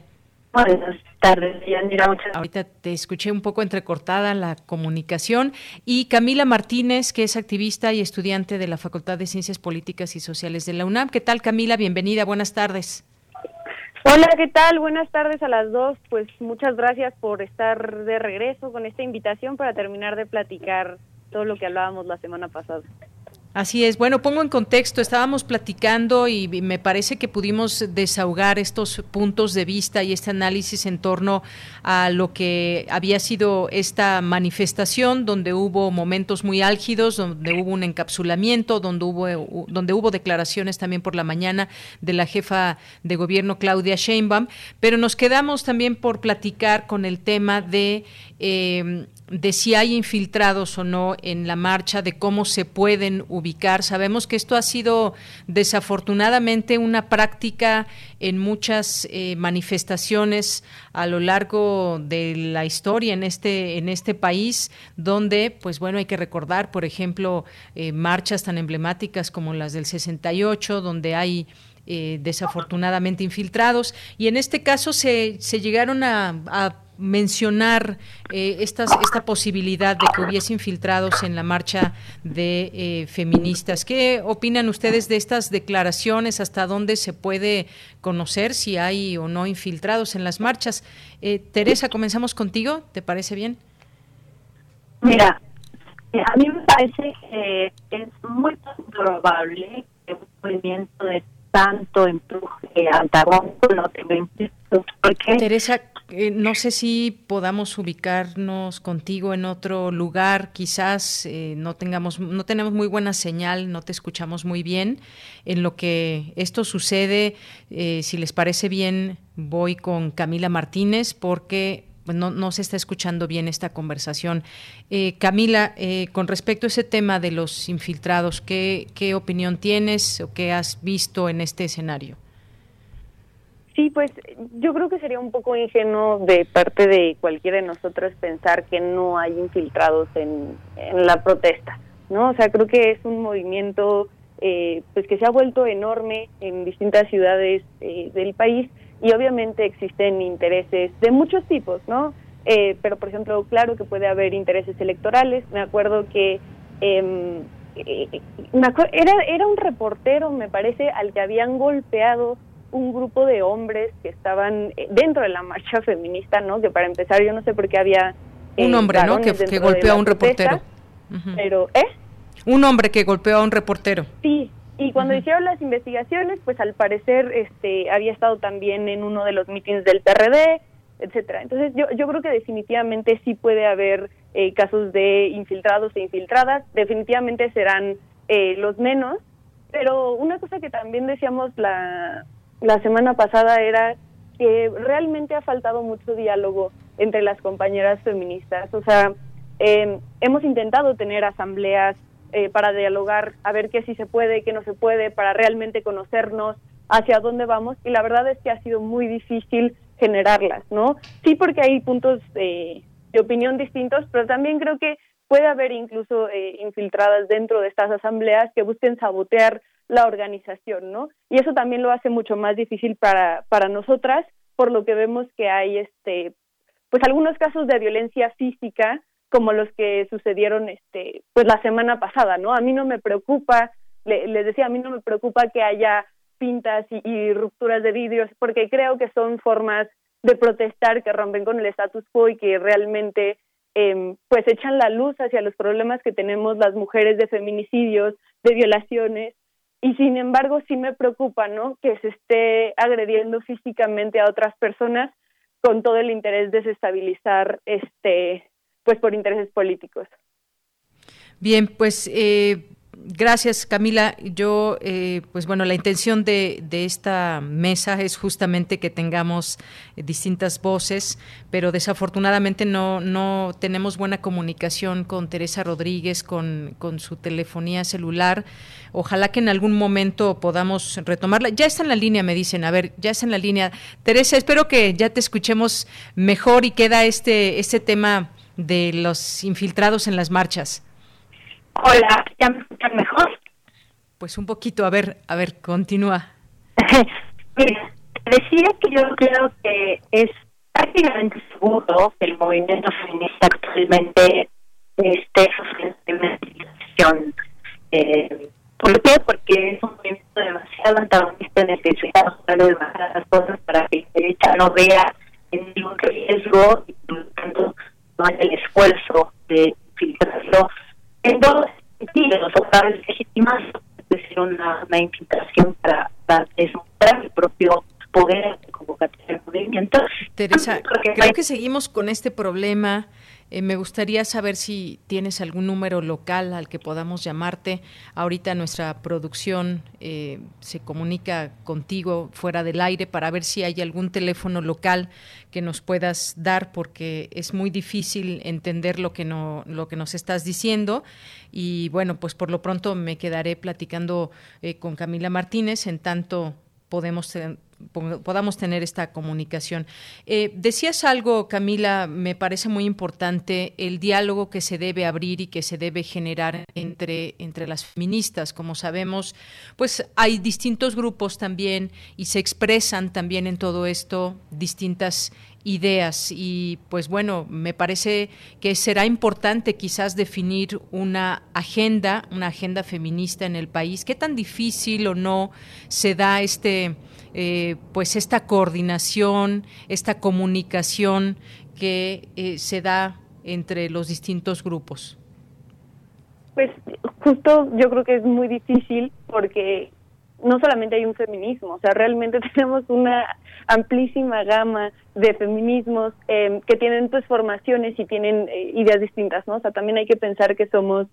Buenas tardes, Ahorita te escuché un poco entrecortada la comunicación. Y Camila Martínez, que es activista y estudiante de la Facultad de Ciencias Políticas y Sociales de la UNAM. ¿Qué tal, Camila? Bienvenida, buenas tardes. Hola, ¿qué tal? Buenas tardes a las dos. Pues muchas gracias por estar de regreso con esta invitación para terminar de platicar todo lo que hablábamos la semana pasada. Así es. Bueno, pongo en contexto, estábamos platicando y me parece que pudimos desahogar estos puntos de vista y este análisis en torno a lo que había sido esta manifestación, donde hubo momentos muy álgidos, donde hubo un encapsulamiento, donde hubo, donde hubo declaraciones también por la mañana de la jefa de gobierno Claudia Sheinbaum, pero nos quedamos también por platicar con el tema de eh, de si hay infiltrados o no en la marcha, de cómo se pueden ubicar. Sabemos que esto ha sido desafortunadamente una práctica en muchas eh, manifestaciones a lo largo de la historia en este en este país, donde, pues bueno, hay que recordar, por ejemplo, eh, marchas tan emblemáticas como las del 68, donde hay eh, desafortunadamente infiltrados y en este caso se, se llegaron a mencionar eh, esta posibilidad de que hubiese infiltrados en la marcha de eh, feministas. ¿Qué opinan ustedes de estas declaraciones? ¿Hasta dónde se puede conocer si hay o no infiltrados en las marchas? Eh, Teresa, comenzamos contigo. ¿Te parece bien? Mira, a mí me parece que es muy probable que un movimiento de tanto empuje antagónico no tenga infiltrados. Teresa, eh, no sé si podamos ubicarnos contigo en otro lugar, quizás eh, no tengamos, no tenemos muy buena señal, no te escuchamos muy bien. En lo que esto sucede, eh, si les parece bien, voy con Camila Martínez porque pues, no, no, se está escuchando bien esta conversación. Camila, con respecto a ese tema de los infiltrados, ¿qué, ¿qué opinión tienes o qué has visto en este escenario? Sí, pues yo creo que sería un poco ingenuo de parte de cualquiera de nosotros pensar que no hay infiltrados en, en la protesta, ¿no? O sea, creo que es un movimiento eh, pues que se ha vuelto enorme en distintas ciudades eh, del país y obviamente existen intereses de muchos tipos, ¿no? Eh, pero, por ejemplo, claro que puede haber intereses electorales. Me acuerdo que em, me era, era un reportero, me parece, al que habían golpeado un grupo de hombres que estaban eh, dentro de la marcha feminista, ¿no? Que para empezar yo no sé por qué había... un eh, hombre, ¿no? Que, golpeó a un reportero. Pero, ¿eh? Un hombre que golpeó a un reportero. Sí, y cuando hicieron las investigaciones, pues al parecer este había estado también en uno de los mítines del PRD, etcétera. Entonces yo, yo creo que definitivamente sí puede haber eh, casos de infiltrados e infiltradas, definitivamente serán los menos, pero una cosa que también decíamos la, la semana pasada era que realmente ha faltado mucho diálogo entre las compañeras feministas. O sea, em, hemos intentado tener asambleas eh, para dialogar, a ver qué sí se puede, qué no se puede, para realmente conocernos hacia dónde vamos. Y la verdad es que ha sido muy difícil generarlas, ¿no? Sí, porque hay puntos de opinión distintos, pero también creo que puede haber incluso eh, infiltradas dentro de estas asambleas que busquen sabotear la organización, ¿no? Y eso también lo hace mucho más difícil para, para nosotras, por lo que vemos que hay este pues algunos casos de violencia física como los que sucedieron este pues la semana pasada, ¿no? A mí no me preocupa, le, les decía, a mí no me preocupa que haya pintas y, rupturas de vidrios, porque creo que son formas de protestar que rompen con el status quo y que realmente eh, pues echan la luz hacia los problemas que tenemos las mujeres de feminicidios, de violaciones, y sin embargo sí me preocupa, ¿no? Que se esté agrediendo físicamente a otras personas con todo el interés de desestabilizar, este, pues por intereses políticos. Bien, pues eh, Gracias, Camila. Yo, eh, pues bueno, la intención de, de, esta mesa es justamente que tengamos distintas voces, pero desafortunadamente no, no tenemos buena comunicación con Teresa Rodríguez, con, con su telefonía celular. Ojalá que en algún momento podamos retomarla. Ya está en la línea, me dicen. A ver, ya está en la línea. Teresa, espero que ya te escuchemos mejor y queda este, este tema de los infiltrados en las marchas. Hola, ¿ya me escuchan mejor? Pues un poquito, a ver, a ver, continúa. Mira, decía que yo creo que es prácticamente seguro que el movimiento feminista actualmente esté sufriendo una eh, ¿Por qué? Porque es un movimiento demasiado antagonista en el que se está de bajar las cosas para que la derecha no vea ningún riesgo y por lo tanto no haya el esfuerzo de filtrarlo en dos sentidos, o para legitimar puede ser una, una infiltración para, para desmontar el propio poder de convocatoria del movimiento. Teresa, creo que seguimos con este problema eh, me gustaría saber si tienes algún número local al que podamos llamarte. Ahorita nuestra producción eh, se comunica contigo fuera del aire para ver si hay algún teléfono local que nos puedas dar porque es muy difícil entender lo que no lo que nos estás diciendo y bueno pues por lo pronto me quedaré platicando eh, con Camila Martínez en tanto podemos podamos tener esta comunicación. Eh, decías algo, Camila, me parece muy importante, el diálogo que se debe abrir y que se debe generar entre, entre las feministas. Como sabemos, pues hay distintos grupos también y se expresan también en todo esto distintas ideas y pues bueno, me parece que será importante quizás definir una agenda, una agenda feminista en el país. ¿Qué tan difícil o no se da este eh, pues esta coordinación, esta comunicación que eh, se da entre los distintos grupos? Pues justo yo creo que es muy difícil porque no solamente hay un feminismo, o sea, realmente tenemos una amplísima gama de feminismos eh, que tienen pues formaciones y tienen ideas distintas, ¿no? O sea, también hay que pensar que somos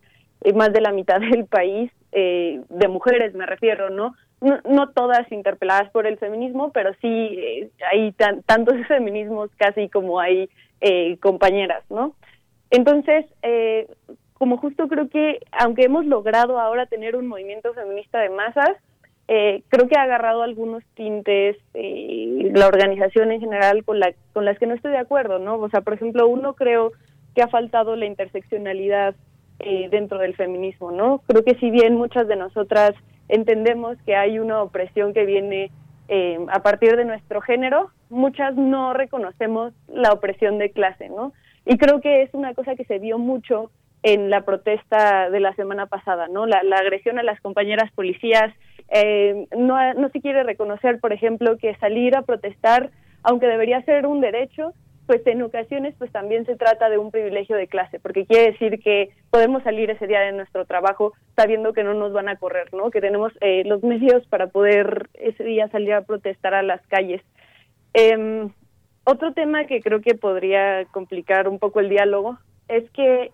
más de la mitad del país, de mujeres me refiero, ¿no? no, todas interpeladas por el feminismo, pero sí eh, hay tantos feminismos casi como hay eh, compañeras, ¿no? Entonces, eh, como justo creo que, aunque hemos logrado ahora tener un movimiento feminista de masas, creo que ha agarrado algunos tintes la organización en general con, la, con las que no estoy de acuerdo, ¿no? O sea, por ejemplo, uno creo que ha faltado la interseccionalidad dentro del feminismo, ¿no? Creo que si bien muchas de nosotras entendemos que hay una opresión que viene eh, a partir de nuestro género, muchas no reconocemos la opresión de clase, ¿no? Y creo que es una cosa que se vio mucho en la protesta de la semana pasada, ¿no? La, agresión a las compañeras policías. Eh, no, no se quiere reconocer, por ejemplo, que salir a protestar, aunque debería ser un derecho, pues en ocasiones pues también se trata de un privilegio de clase, porque quiere decir que podemos salir ese día de nuestro trabajo sabiendo que no nos van a correr, ¿no? Que tenemos eh, los medios para poder ese día salir a protestar a las calles. Eh, otro tema que creo que podría complicar un poco el diálogo es que,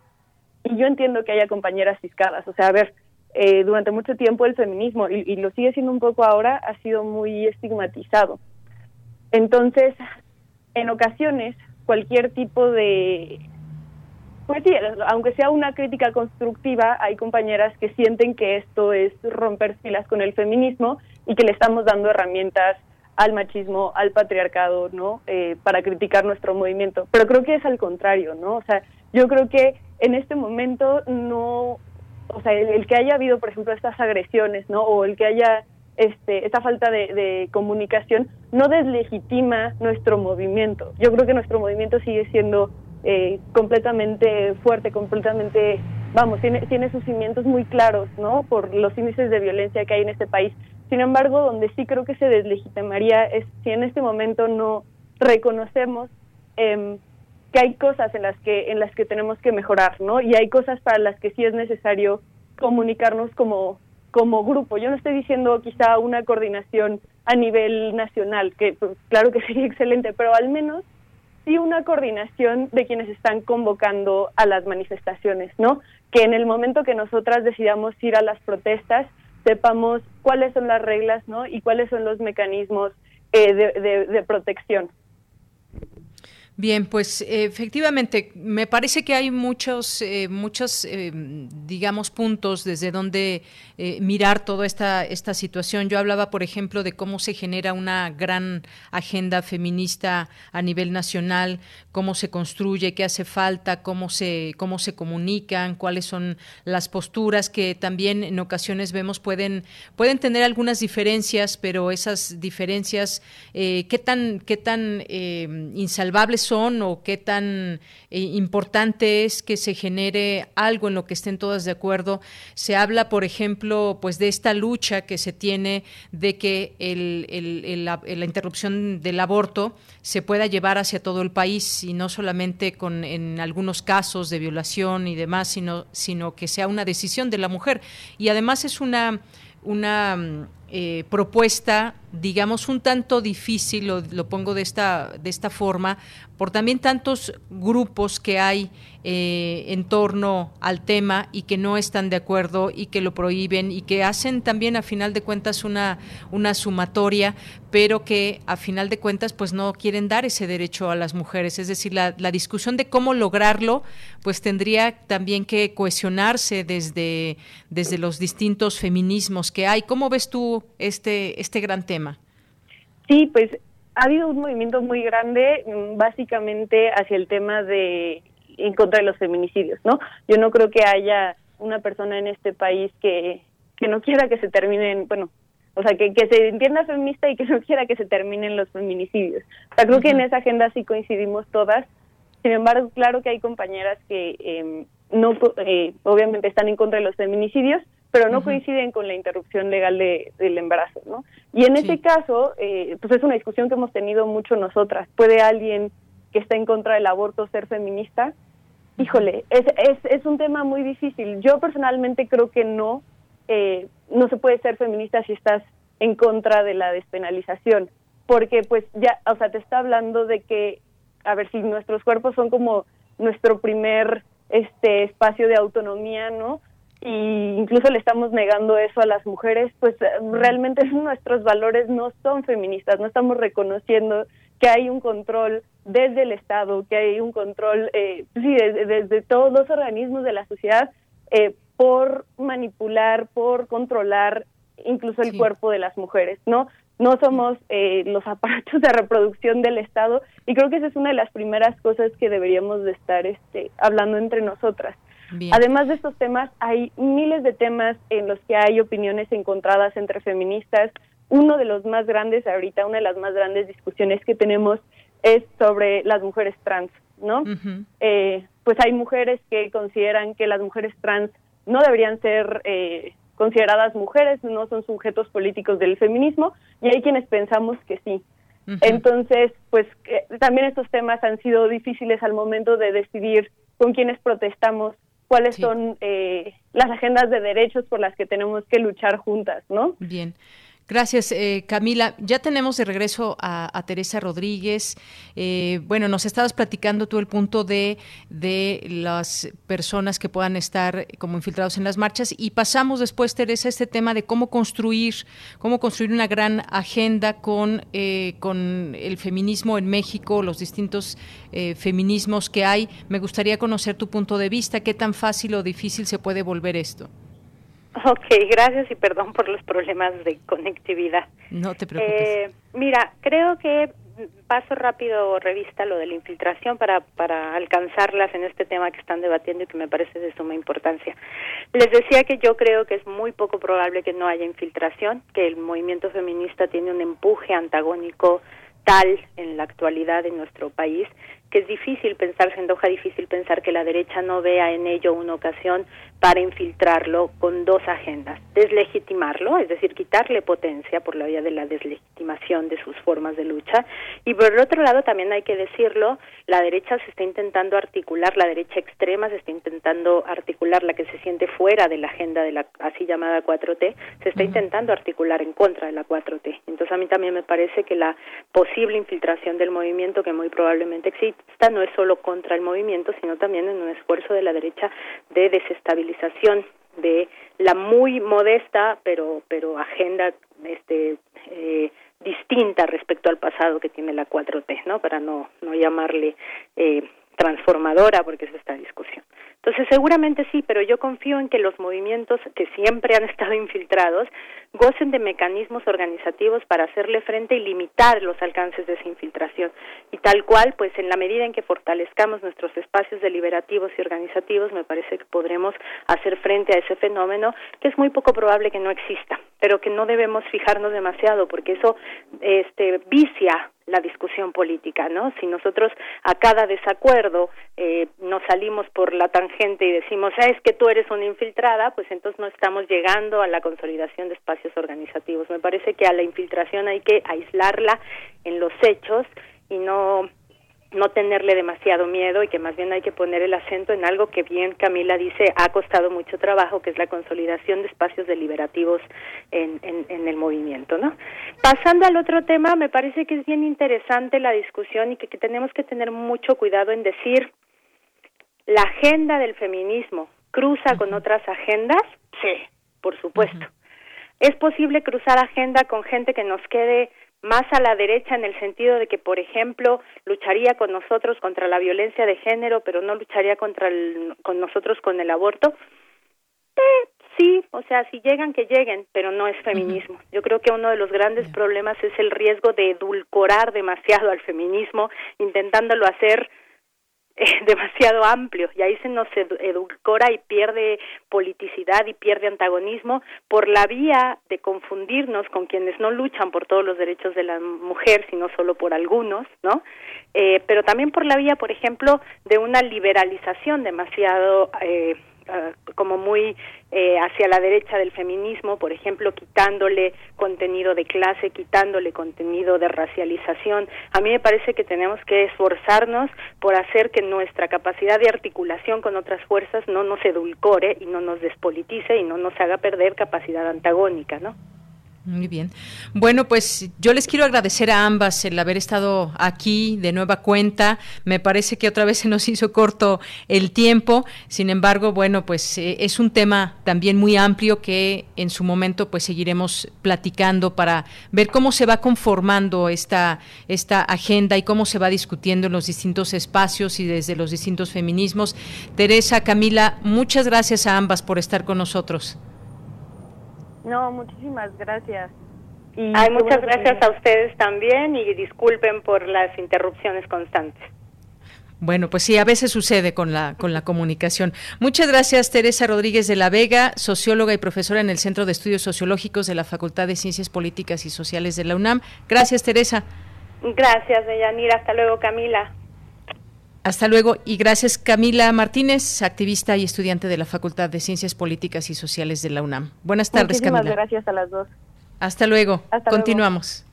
y yo entiendo que haya compañeras fiscadas, o sea, a ver, eh, durante mucho tiempo el feminismo, y, y lo sigue siendo un poco ahora, ha sido muy estigmatizado. Entonces, en ocasiones cualquier tipo de pues sí, aunque sea una crítica constructiva, hay compañeras que sienten que esto es romper filas con el feminismo y que le estamos dando herramientas al machismo, al patriarcado, ¿no? Eh, para criticar nuestro movimiento. Pero creo que es al contrario, ¿no? O sea, yo creo que en este momento no, o sea, el, que haya habido, por ejemplo, estas agresiones, ¿no? O el que haya este, esta falta de, comunicación no deslegitima nuestro movimiento. Yo creo que nuestro movimiento sigue siendo eh, completamente fuerte, completamente, vamos, tiene, tiene sus cimientos muy claros, ¿no? Por los índices de violencia que hay en este país. Sin embargo, donde sí creo que se deslegitimaría es si en este momento no reconocemos eh, que hay cosas en las que en las que tenemos que mejorar, ¿no? Y hay cosas para las que sí es necesario comunicarnos como como grupo. Yo no estoy diciendo quizá una coordinación a nivel nacional, que pues, claro que sería excelente, pero al menos sí una coordinación de quienes están convocando a las manifestaciones, ¿no? Que en el momento que nosotras decidamos ir a las protestas, sepamos cuáles son las reglas, ¿no? Y cuáles son los mecanismos eh, de protección. Bien, pues efectivamente, me parece que hay muchos, eh, muchos, eh, digamos, puntos desde donde eh, mirar toda esta, esta situación. Yo hablaba, por ejemplo, de cómo se genera una gran agenda feminista a nivel nacional, cómo se construye, qué hace falta, cómo se, cómo se comunican, cuáles son las posturas que también en ocasiones vemos pueden, pueden tener algunas diferencias, pero esas diferencias, qué tan, qué tan insalvables son o qué tan eh, importante es que se genere algo en lo que estén todas de acuerdo. Se habla, por ejemplo, pues de esta lucha que se tiene de que la, interrupción del aborto se pueda llevar hacia todo el país y no solamente en algunos casos de violación y demás, sino, que sea una decisión de la mujer. Y además es una una eh, propuesta, digamos, un tanto difícil, lo, lo, pongo de esta, de esta forma, por también tantos grupos que hay eh, en torno al tema y que no están de acuerdo y que lo prohíben y que hacen también a final de cuentas una, una sumatoria, pero que a final de cuentas pues no quieren dar ese derecho a las mujeres. Es decir, la, la discusión de cómo lograrlo pues tendría también que cohesionarse desde, desde los distintos feminismos que hay. ¿Cómo ves tú este, este gran tema? Sí, pues ha habido un movimiento muy grande mm, básicamente hacia el tema de en contra de los feminicidios, ¿no? Yo no creo que haya una persona en este país que, que no quiera que se terminen, bueno, o sea, que, que se entienda feminista y que no quiera que se terminen los feminicidios. O sea, creo que en esa agenda sí coincidimos todas. Sin embargo, claro que hay compañeras que eh, no, eh, obviamente están en contra de los feminicidios, pero no coinciden con la interrupción legal de, del embarazo, ¿no? Y en ese caso, eh, pues es una discusión que hemos tenido mucho nosotras. ¿Puede alguien que está en contra del aborto ser feminista? Híjole, es, es, es un tema muy difícil. Yo personalmente creo que no, eh, no se puede ser feminista si estás en contra de la despenalización, porque pues ya, o sea, te está hablando de que, a ver, si nuestros cuerpos son como nuestro primer este espacio de autonomía, ¿no? Y incluso le estamos negando eso a las mujeres, pues realmente nuestros valores no son feministas, no estamos reconociendo que hay un control desde el Estado, que hay un control, eh, sí, desde, todos los organismos de la sociedad eh, por manipular, por controlar incluso el cuerpo de las mujeres, ¿no? No somos eh, los aparatos de reproducción del Estado y creo que esa es una de las primeras cosas que deberíamos de estar este, hablando entre nosotras. Además de estos temas, hay miles de temas en los que hay opiniones encontradas entre feministas. Uno de los más grandes ahorita, una de las más grandes discusiones que tenemos es sobre las mujeres trans, ¿no? eh, pues hay mujeres que consideran que las mujeres trans no deberían ser eh, consideradas mujeres, no son sujetos políticos del feminismo, y hay quienes pensamos que sí. Entonces, pues también estos temas han sido difíciles al momento de decidir con quiénes protestamos cuáles son eh, las agendas de derechos por las que tenemos que luchar juntas, ¿no? Bien. Gracias, eh, Camila. Ya tenemos de regreso a, Teresa Rodríguez. Eh, bueno, nos estabas platicando tú el punto de, de las personas que puedan estar como infiltrados en las marchas y pasamos después, Teresa, a este tema de cómo construir, cómo construir una gran agenda con, eh, con el feminismo en México, los distintos feminismos que hay. Me gustaría conocer tu punto de vista, qué tan fácil o difícil se puede volver esto. Ok, gracias y perdón por los problemas de conectividad. No te preocupes. Eh, mira, creo que paso rápido revista lo de la infiltración para, para alcanzarlas en este tema que están debatiendo y que me parece de suma importancia. Les decía que yo creo que es muy poco probable que no haya infiltración, que el movimiento feminista tiene un empuje antagónico tal en la actualidad en nuestro país que es difícil pensar, se antoja difícil pensar que la derecha no vea en ello una ocasión para infiltrarlo con dos agendas. Deslegitimarlo, es decir, quitarle potencia por la vía de la deslegitimación de sus formas de lucha. Y por el otro lado, también hay que decirlo, la derecha se está intentando articular, la derecha extrema se está intentando articular, la que se siente fuera de la agenda de la así llamada 4T, se está intentando articular en contra de la 4T. Entonces a mí también me parece que la posible infiltración del movimiento, que muy probablemente exista, no es solo contra el movimiento, sino también en un esfuerzo de la derecha de desestabilizar de la muy modesta pero pero agenda este eh, distinta respecto al pasado que tiene la 4T, ¿no? Para no no llamarle eh, transformadora porque es esta discusión. Entonces, seguramente sí, pero yo confío en que los movimientos que siempre han estado infiltrados gocen de mecanismos organizativos para hacerle frente y limitar los alcances de esa infiltración. Y tal cual, pues en la medida en que fortalezcamos nuestros espacios deliberativos y organizativos, me parece que podremos hacer frente a ese fenómeno que es muy poco probable que no exista, pero que no debemos fijarnos demasiado porque eso este vicia la discusión política, ¿no? Si nosotros a cada desacuerdo eh, nos salimos por la tangente y decimos, ah, es que tú eres una infiltrada, pues entonces no estamos llegando a la consolidación de espacios organizativos. Me parece que a la infiltración hay que aislarla en los hechos y no no tenerle demasiado miedo y que más bien hay que poner el acento en algo que bien Camila dice ha costado mucho trabajo, que es la consolidación de espacios deliberativos en, en, el movimiento, ¿no? Pasando al otro tema, me parece que es bien interesante la discusión y que, tenemos que tener mucho cuidado en decir la agenda del feminismo cruza con otras agendas, sí, por supuesto. ¿Es posible cruzar agenda con gente que nos quede más a la derecha en el sentido de que, por ejemplo, lucharía con nosotros contra la violencia de género, pero no lucharía contra el, con nosotros con el aborto. Eh, sí, o sea, si llegan, que lleguen, pero no es feminismo. Yo creo que uno de los grandes problemas es el riesgo de edulcorar demasiado al feminismo, intentándolo hacer demasiado amplio y ahí se nos edulcora y pierde politicidad y pierde antagonismo por la vía de confundirnos con quienes no luchan por todos los derechos de la mujer sino solo por algunos no eh, pero también por la vía por ejemplo de una liberalización demasiado eh, como muy eh, hacia la derecha del feminismo, por ejemplo, quitándole contenido de clase, quitándole contenido de racialización. A mí me parece que tenemos que esforzarnos por hacer que nuestra capacidad de articulación con otras fuerzas no nos edulcore y no nos despolitice y no nos haga perder capacidad antagónica, ¿no? Muy bien. Bueno, pues yo les quiero agradecer a ambas el haber estado aquí de nueva cuenta. Me parece que otra vez se nos hizo corto el tiempo. Sin embargo, bueno, pues eh, es un tema también muy amplio que en su momento pues seguiremos platicando para ver cómo se va conformando esta esta agenda y cómo se va discutiendo en los distintos espacios y desde los distintos feminismos. Teresa, Camila, muchas gracias a ambas por estar con nosotros. No, muchísimas gracias. Y Ay, muchas gracias a ustedes también y disculpen por las interrupciones constantes. Bueno, pues sí, a veces sucede con la, con la comunicación. Muchas gracias, Teresa Rodríguez de la Vega, socióloga y profesora en el Centro de Estudios Sociológicos de la Facultad de Ciencias Políticas y Sociales de la UNAM. Gracias, Teresa. Gracias, Deyanira. Hasta luego, Camila. Hasta luego y gracias Camila Martínez, activista y estudiante de la Facultad de Ciencias Políticas y Sociales de la UNAM. Buenas tardes, Muchísimas Camila. gracias a las dos. Hasta luego. Continuamos.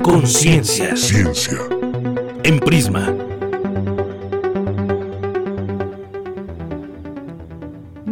Conciencia. Ciencia. En Prisma.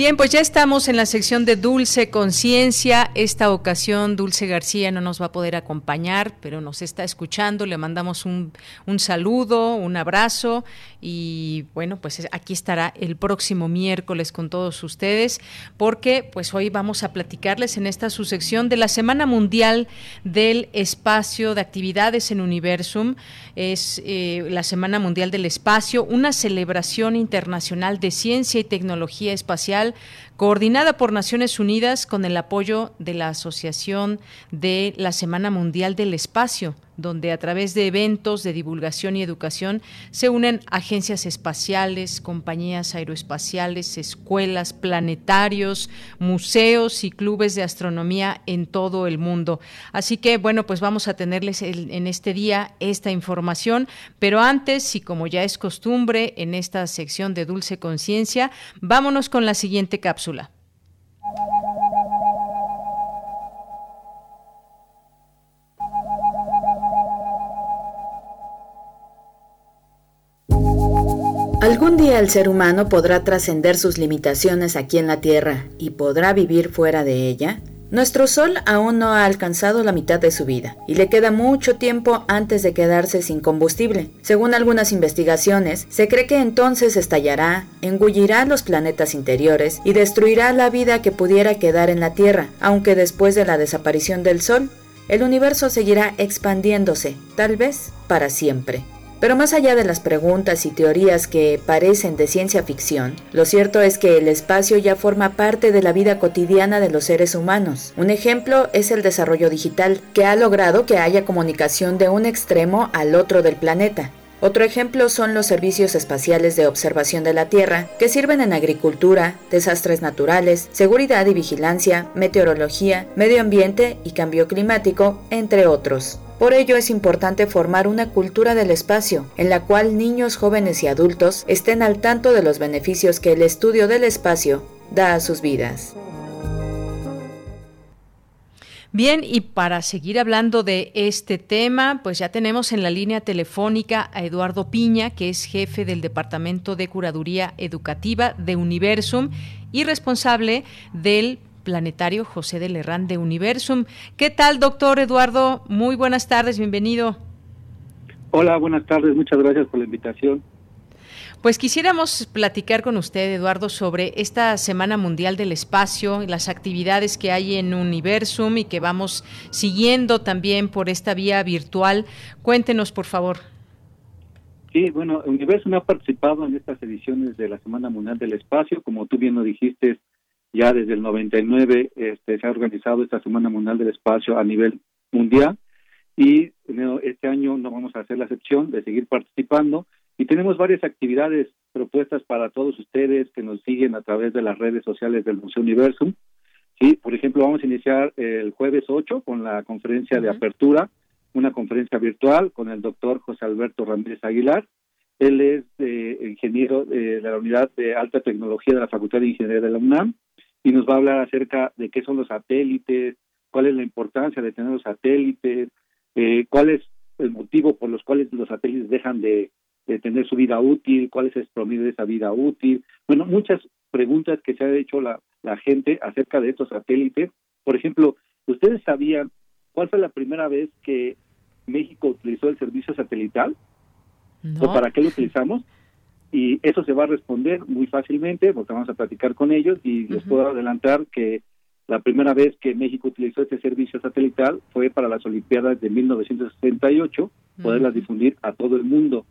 Bien, pues ya estamos en la sección de Dulce Conciencia. Esta ocasión Dulce García no nos va a poder acompañar, pero nos está escuchando. Le mandamos un, un saludo, un abrazo y bueno, pues aquí estará el próximo miércoles con todos ustedes porque pues hoy vamos a platicarles en esta su sección de la Semana Mundial del Espacio de Actividades en Universum. Es eh, la Semana Mundial del Espacio, una celebración internacional de ciencia y tecnología espacial coordinada por Naciones Unidas con el apoyo de la Asociación de la Semana Mundial del Espacio donde a través de eventos de divulgación y educación se unen agencias espaciales, compañías aeroespaciales, escuelas, planetarios, museos y clubes de astronomía en todo el mundo. Así que, bueno, pues vamos a tenerles en este día esta información, pero antes, y como ya es costumbre en esta sección de Dulce Conciencia, vámonos con la siguiente cápsula. Algún día el ser humano podrá trascender sus limitaciones aquí en la Tierra y podrá vivir fuera de ella. Nuestro Sol aún no ha alcanzado la mitad de su vida y le queda mucho tiempo antes de quedarse sin combustible. Según algunas investigaciones, se cree que entonces estallará, engullirá los planetas interiores y destruirá la vida que pudiera quedar en la Tierra, aunque después de la desaparición del Sol, el universo seguirá expandiéndose, tal vez para siempre. Pero más allá de las preguntas y teorías que parecen de ciencia ficción, lo cierto es que el espacio ya forma parte de la vida cotidiana de los seres humanos. Un ejemplo es el desarrollo digital, que ha logrado que haya comunicación de un extremo al otro del planeta. Otro ejemplo son los servicios espaciales de observación de la Tierra, que sirven en agricultura, desastres naturales, seguridad y vigilancia, meteorología, medio ambiente y cambio climático, entre otros. Por ello es importante formar una cultura del espacio, en la cual niños, jóvenes y adultos estén al tanto de los beneficios que el estudio del espacio da a sus vidas. Bien, y para seguir hablando de este tema, pues ya tenemos en la línea telefónica a Eduardo Piña, que es jefe del Departamento de Curaduría Educativa de Universum y responsable del planetario José de Lerrán de Universum. ¿Qué tal, doctor Eduardo? Muy buenas tardes, bienvenido. Hola, buenas tardes, muchas gracias por la invitación. Pues quisiéramos platicar con usted, Eduardo, sobre esta Semana Mundial del Espacio y las actividades que hay en Universum y que vamos siguiendo también por esta vía virtual. Cuéntenos, por favor. Sí, bueno, Universum ha participado en estas ediciones de la Semana Mundial del Espacio. Como tú bien lo dijiste, ya desde el 99 este, se ha organizado esta Semana Mundial del Espacio a nivel mundial y este año no vamos a hacer la excepción de seguir participando y tenemos varias actividades propuestas para todos ustedes que nos siguen a través de las redes sociales del Museo Universum. Sí, por ejemplo, vamos a iniciar el jueves 8 con la conferencia de apertura, una conferencia virtual con el doctor José Alberto Ramírez Aguilar. Él es ingeniero de la unidad de alta tecnología de la Facultad de Ingeniería de la UNAM y nos va a hablar acerca de qué son los satélites, cuál es la importancia de tener los satélites, eh, cuál es el motivo por los cuales los satélites dejan de, tener su vida útil, cuál es el promedio de esa vida útil. Bueno, muchas preguntas que se ha hecho la, la gente acerca de estos satélites. Por ejemplo, ¿ustedes sabían cuál fue la primera vez que México utilizó el servicio satelital? ¿O para qué lo utilizamos? Y eso se va a responder muy fácilmente porque vamos a platicar con ellos y les puedo adelantar que la primera vez que México utilizó este servicio satelital fue para las Olimpiadas de 1968, poderlas difundir a todo el mundo.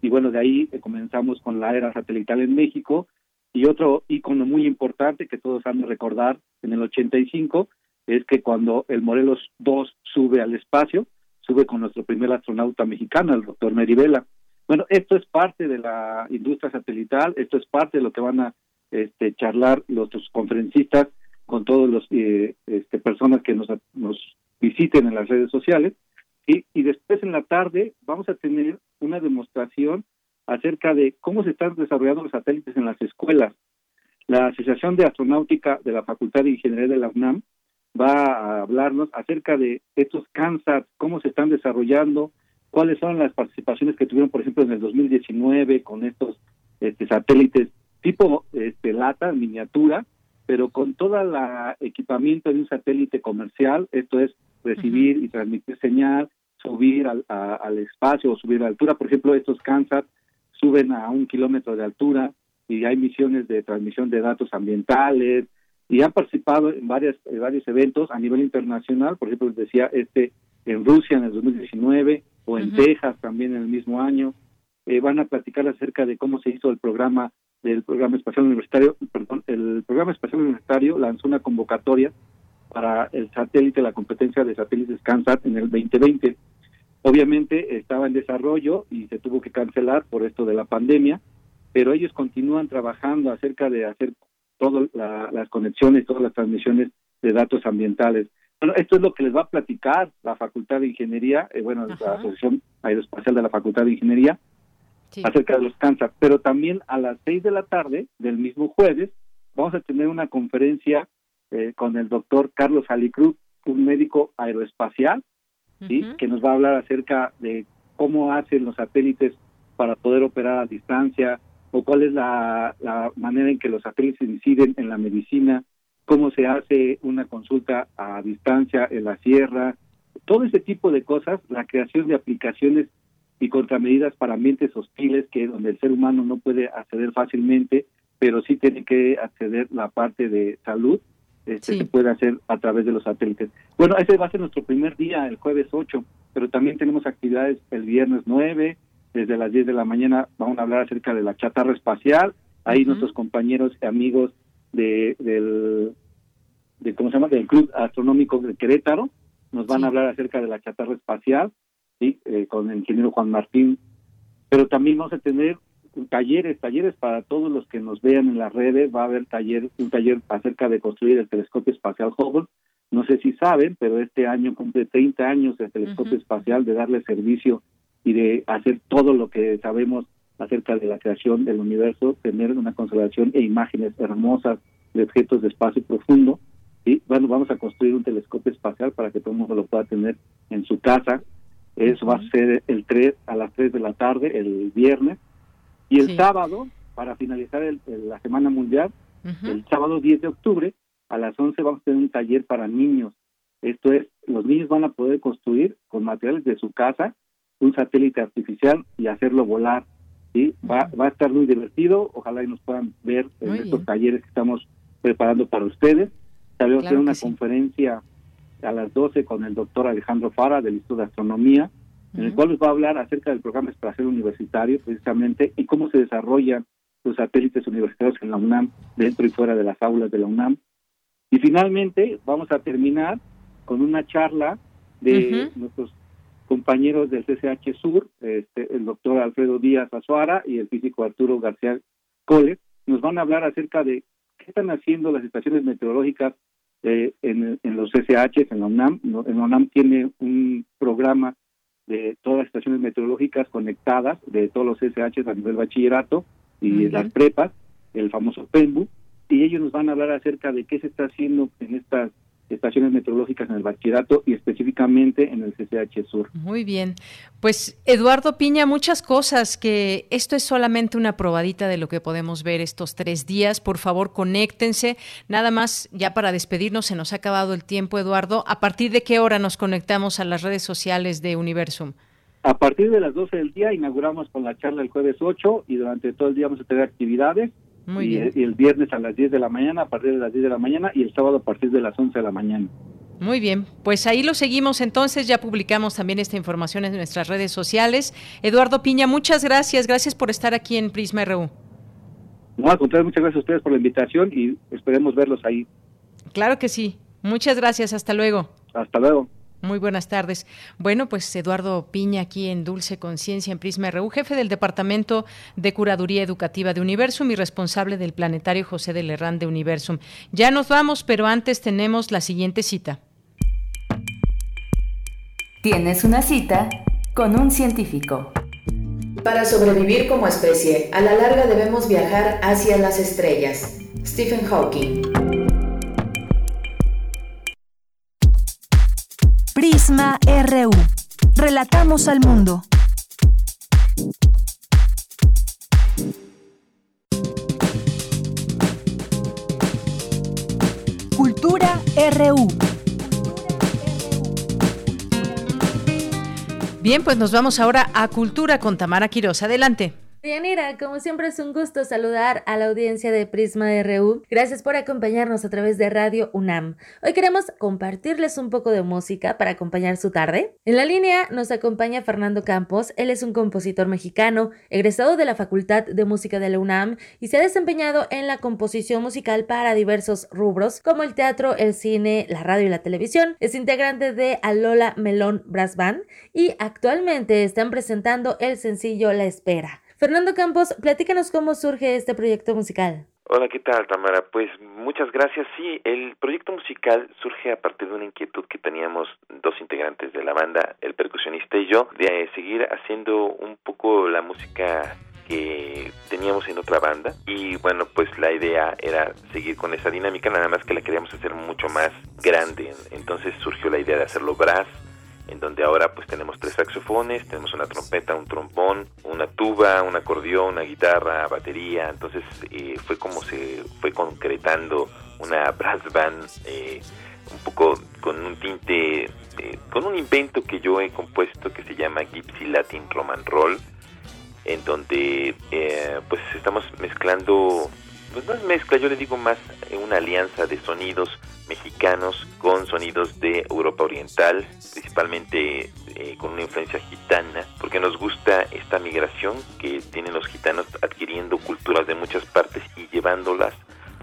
Y bueno, de ahí comenzamos con la era satelital en México. Y otro icono muy importante que todos han de recordar en el 85 es que cuando el Morelos 2 sube al espacio, sube con nuestro primer astronauta mexicano, el doctor Merivela. Bueno, esto es parte de la industria satelital, esto es parte de lo que van a este, charlar los, conferencistas con todos los eh, este, personas que nos, nos visiten en las redes sociales. Y, y después en la tarde vamos a tener una demostración acerca de cómo se están desarrollando los satélites en las escuelas. La Asociación de Astronáutica de la Facultad de Ingeniería de la UNAM va a hablarnos acerca de estos CANSAT, cómo se están desarrollando, cuáles son las participaciones que tuvieron, por ejemplo, en el 2019 con estos este, satélites tipo este, lata, miniatura, pero con todo el equipamiento de un satélite comercial, esto es recibir y transmitir señal, subir al, al espacio o subir a altura. Por ejemplo, estos Kansas suben a un kilómetro de altura y hay misiones de transmisión de datos ambientales y han participado en, varias, varios eventos a nivel internacional. Por ejemplo, les decía este en Rusia en el 2019 o en Texas también en el mismo año. Eh, van a platicar acerca de cómo se hizo el programa del programa espacial universitario, perdón, el programa espacial universitario lanzó una convocatoria para el satélite, la competencia de satélites CANSAT en el 2020. Obviamente estaba en desarrollo y se tuvo que cancelar por esto de la pandemia, pero ellos continúan trabajando acerca de hacer todas las conexiones, todas las transmisiones de datos ambientales. Bueno, esto es lo que les va a platicar la Facultad de Ingeniería, eh, bueno, la Asociación Aeroespacial de la Facultad de Ingeniería, acerca de los cánceres. Pero también a las seis de la tarde del mismo jueves vamos a tener una conferencia eh, con el doctor Carlos Alicruz, un médico aeroespacial, que nos va a hablar acerca de cómo hacen los satélites para poder operar a distancia o cuál es la, la manera en que los satélites inciden en la medicina, cómo se hace una consulta a distancia en la sierra, todo ese tipo de cosas, la creación de aplicaciones y contramedidas para ambientes hostiles que donde el ser humano no puede acceder fácilmente, pero sí tiene que acceder la parte de salud, este, se puede hacer a través de los satélites. Bueno, ese va a ser nuestro primer día, el jueves 8, pero también tenemos actividades el viernes 9, desde las 10 de la mañana vamos a hablar acerca de la chatarra espacial, ahí nuestros compañeros y amigos de, del, de, ¿cómo se llama? del Club Astronómico de Querétaro, nos van a hablar acerca de la chatarra espacial, ¿sí? Eh, con el ingeniero Juan Martín, pero también vamos a tener talleres, talleres para todos los que nos vean en las redes, va a haber taller, un taller acerca de construir el telescopio espacial Hubble, no sé si saben, pero este año cumple 30 años el telescopio espacial de darle servicio y de hacer todo lo que sabemos acerca de la creación del universo, tener una conservación e imágenes hermosas de objetos de espacio profundo. Y bueno, vamos a construir un telescopio espacial para que todo el mundo lo pueda tener en su casa eso va a ser el 3 a las 3 de la tarde, el viernes. Y el sábado, para finalizar la Semana Mundial, el sábado 10 de octubre, a las 11 vamos a tener un taller para niños. Esto es, los niños van a poder construir con materiales de su casa un satélite artificial y hacerlo volar. ¿Sí? Va, va a estar muy divertido. Ojalá y nos puedan ver en estos talleres que estamos preparando para ustedes. Vamos a tener una conferencia a las 12 con el doctor Alejandro Fara del Instituto de Astronomía, en el cual nos va a hablar acerca del programa espacial universitario precisamente y cómo se desarrollan los satélites universitarios en la UNAM, dentro y fuera de las aulas de la UNAM. Y finalmente vamos a terminar con una charla de nuestros compañeros del CCH Sur, este, el doctor Alfredo Díaz Azuara y el físico Arturo García Cole, nos van a hablar acerca de qué están haciendo las estaciones meteorológicas eh, en, los SH, en la UNAM. En la UNAM tiene un programa de todas las estaciones meteorológicas conectadas de todos los SH a nivel bachillerato y las prepas, el famoso PEMBU, y ellos nos van a hablar acerca de qué se está haciendo en estas estaciones meteorológicas en el bachillerato y específicamente en el CCH Sur. Muy bien. Pues Eduardo Piña, muchas cosas que esto es solamente una probadita de lo que podemos ver estos tres días. Por favor, conéctense. Nada más, ya para despedirnos, se nos ha acabado el tiempo, Eduardo. ¿A partir de qué hora nos conectamos a las redes sociales de Universum? A partir de las 12 del día inauguramos con la charla el jueves 8 y durante todo el día vamos a tener actividades y, El, viernes a las 10 de la mañana, a partir de las 10 de la mañana, y el sábado a partir de las 11 de la mañana. Muy bien, pues ahí lo seguimos entonces, ya publicamos también esta información en nuestras redes sociales. Eduardo Piña, muchas gracias, gracias por estar aquí en Prisma RU. No, al contrario, muchas gracias a ustedes por la invitación y esperemos verlos ahí. Claro que sí, muchas gracias, hasta luego. Hasta luego. Muy buenas tardes. Bueno, pues Eduardo Piña aquí en Dulce Conciencia en Prisma RU, jefe del Departamento de Curaduría Educativa de Universum y responsable del Planetario José de Lerrán de Universum. Ya nos vamos, pero antes tenemos la siguiente cita. Tienes una cita con un científico. Para sobrevivir como especie, a la larga debemos viajar hacia las estrellas. Stephen Hawking. Prisma RU. Relatamos al mundo. Cultura RU. Bien, pues nos vamos ahora a Cultura con Tamara Quiroz. Adelante. Yanira, como siempre es un gusto saludar a la audiencia de Prisma RU. Gracias por acompañarnos a través de Radio UNAM. Hoy queremos compartirles un poco de música para acompañar su tarde. En la línea nos acompaña Fernando Campos. Él es un compositor mexicano, egresado de la Facultad de Música de la UNAM y se ha desempeñado en la composición musical para diversos rubros como el teatro, el cine, la radio y la televisión. Es integrante de Alola Melón Brass Band y actualmente están presentando el sencillo La Espera. Fernando Campos, platícanos cómo surge este proyecto musical. Hola, ¿qué tal, Tamara? Pues muchas gracias. Sí, el proyecto musical surge a partir de una inquietud que teníamos dos integrantes de la banda, el percusionista y yo, de seguir haciendo un poco la música que teníamos en otra banda y bueno pues la idea era seguir con esa dinámica nada más que la queríamos hacer mucho más grande entonces surgió la idea de hacerlo brass en donde ahora pues tenemos tres saxofones, tenemos una trompeta, un trombón, una tuba, un acordeón, una guitarra, batería, entonces eh, fue como se fue concretando una brass band eh, un poco con un tinte, eh, con un invento que yo he compuesto que se llama Gypsy Latin Roman Roll, en donde pues estamos mezclando, pues no es mezcla, yo le digo más una alianza de sonidos mexicanos con sonidos de Europa Oriental, principalmente eh, con una influencia gitana, porque nos gusta esta migración que tienen los gitanos adquiriendo culturas de muchas partes y llevándolas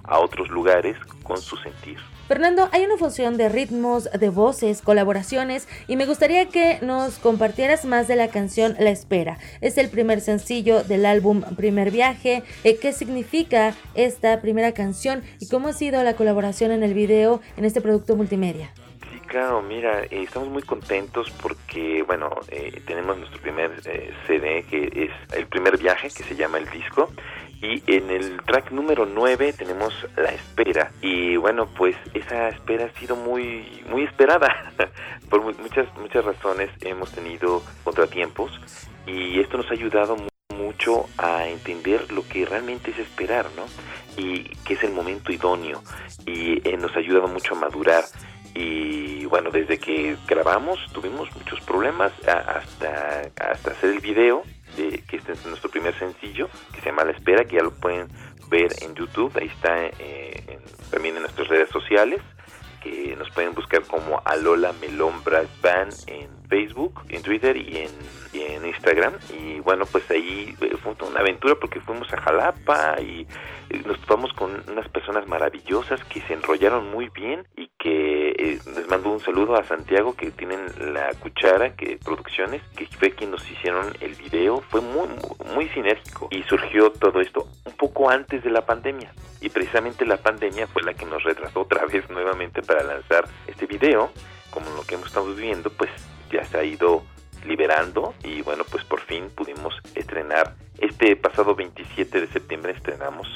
a otros lugares con su sentir. Fernando, hay una fusión de ritmos, de voces, colaboraciones y me gustaría que nos compartieras más de la canción La Espera. Es el primer sencillo del álbum Primer Viaje. Eh, ¿Qué significa esta primera canción y cómo ha sido la colaboración en el video en este producto multimedia? Sí, claro, mira, eh, estamos muy contentos porque, bueno, eh, tenemos nuestro primer CD que es el primer viaje que se llama el disco y en el track número 9 tenemos La Espera. Y bueno, pues esa espera ha sido muy, muy esperada. Por muchas, muchas razones hemos tenido contratiempos y esto nos ha ayudado mucho a entender lo que realmente es esperar, ¿no? Y que es el momento idóneo y eh, nos ha ayudado mucho a madurar y bueno, desde que grabamos tuvimos muchos problemas hasta, hasta hacer el video de, que este es nuestro primer sencillo, que se llama La Espera, que ya lo pueden ver en YouTube, ahí está eh, también en nuestras redes sociales, que nos pueden buscar como Alola Melón Brass Band en Facebook, en Twitter y en, Instagram. Y bueno, pues ahí eh, fue una aventura porque fuimos a Jalapa y eh, nos topamos con unas personas maravillosas que se enrollaron muy bien y que eh, les mando un saludo a Santiago que tienen la cuchara que producciones que fue quien nos hicieron el video. Fue muy muy sinérgico. Y surgió todo esto un poco antes de la pandemia. Y precisamente la pandemia fue la que nos retrasó otra vez nuevamente para lanzar este video. Como lo que hemos estado viviendo pues ya se ha ido liberando. Y bueno pues por fin pudimos estrenar este pasado 27 de septiembre. Estrenamos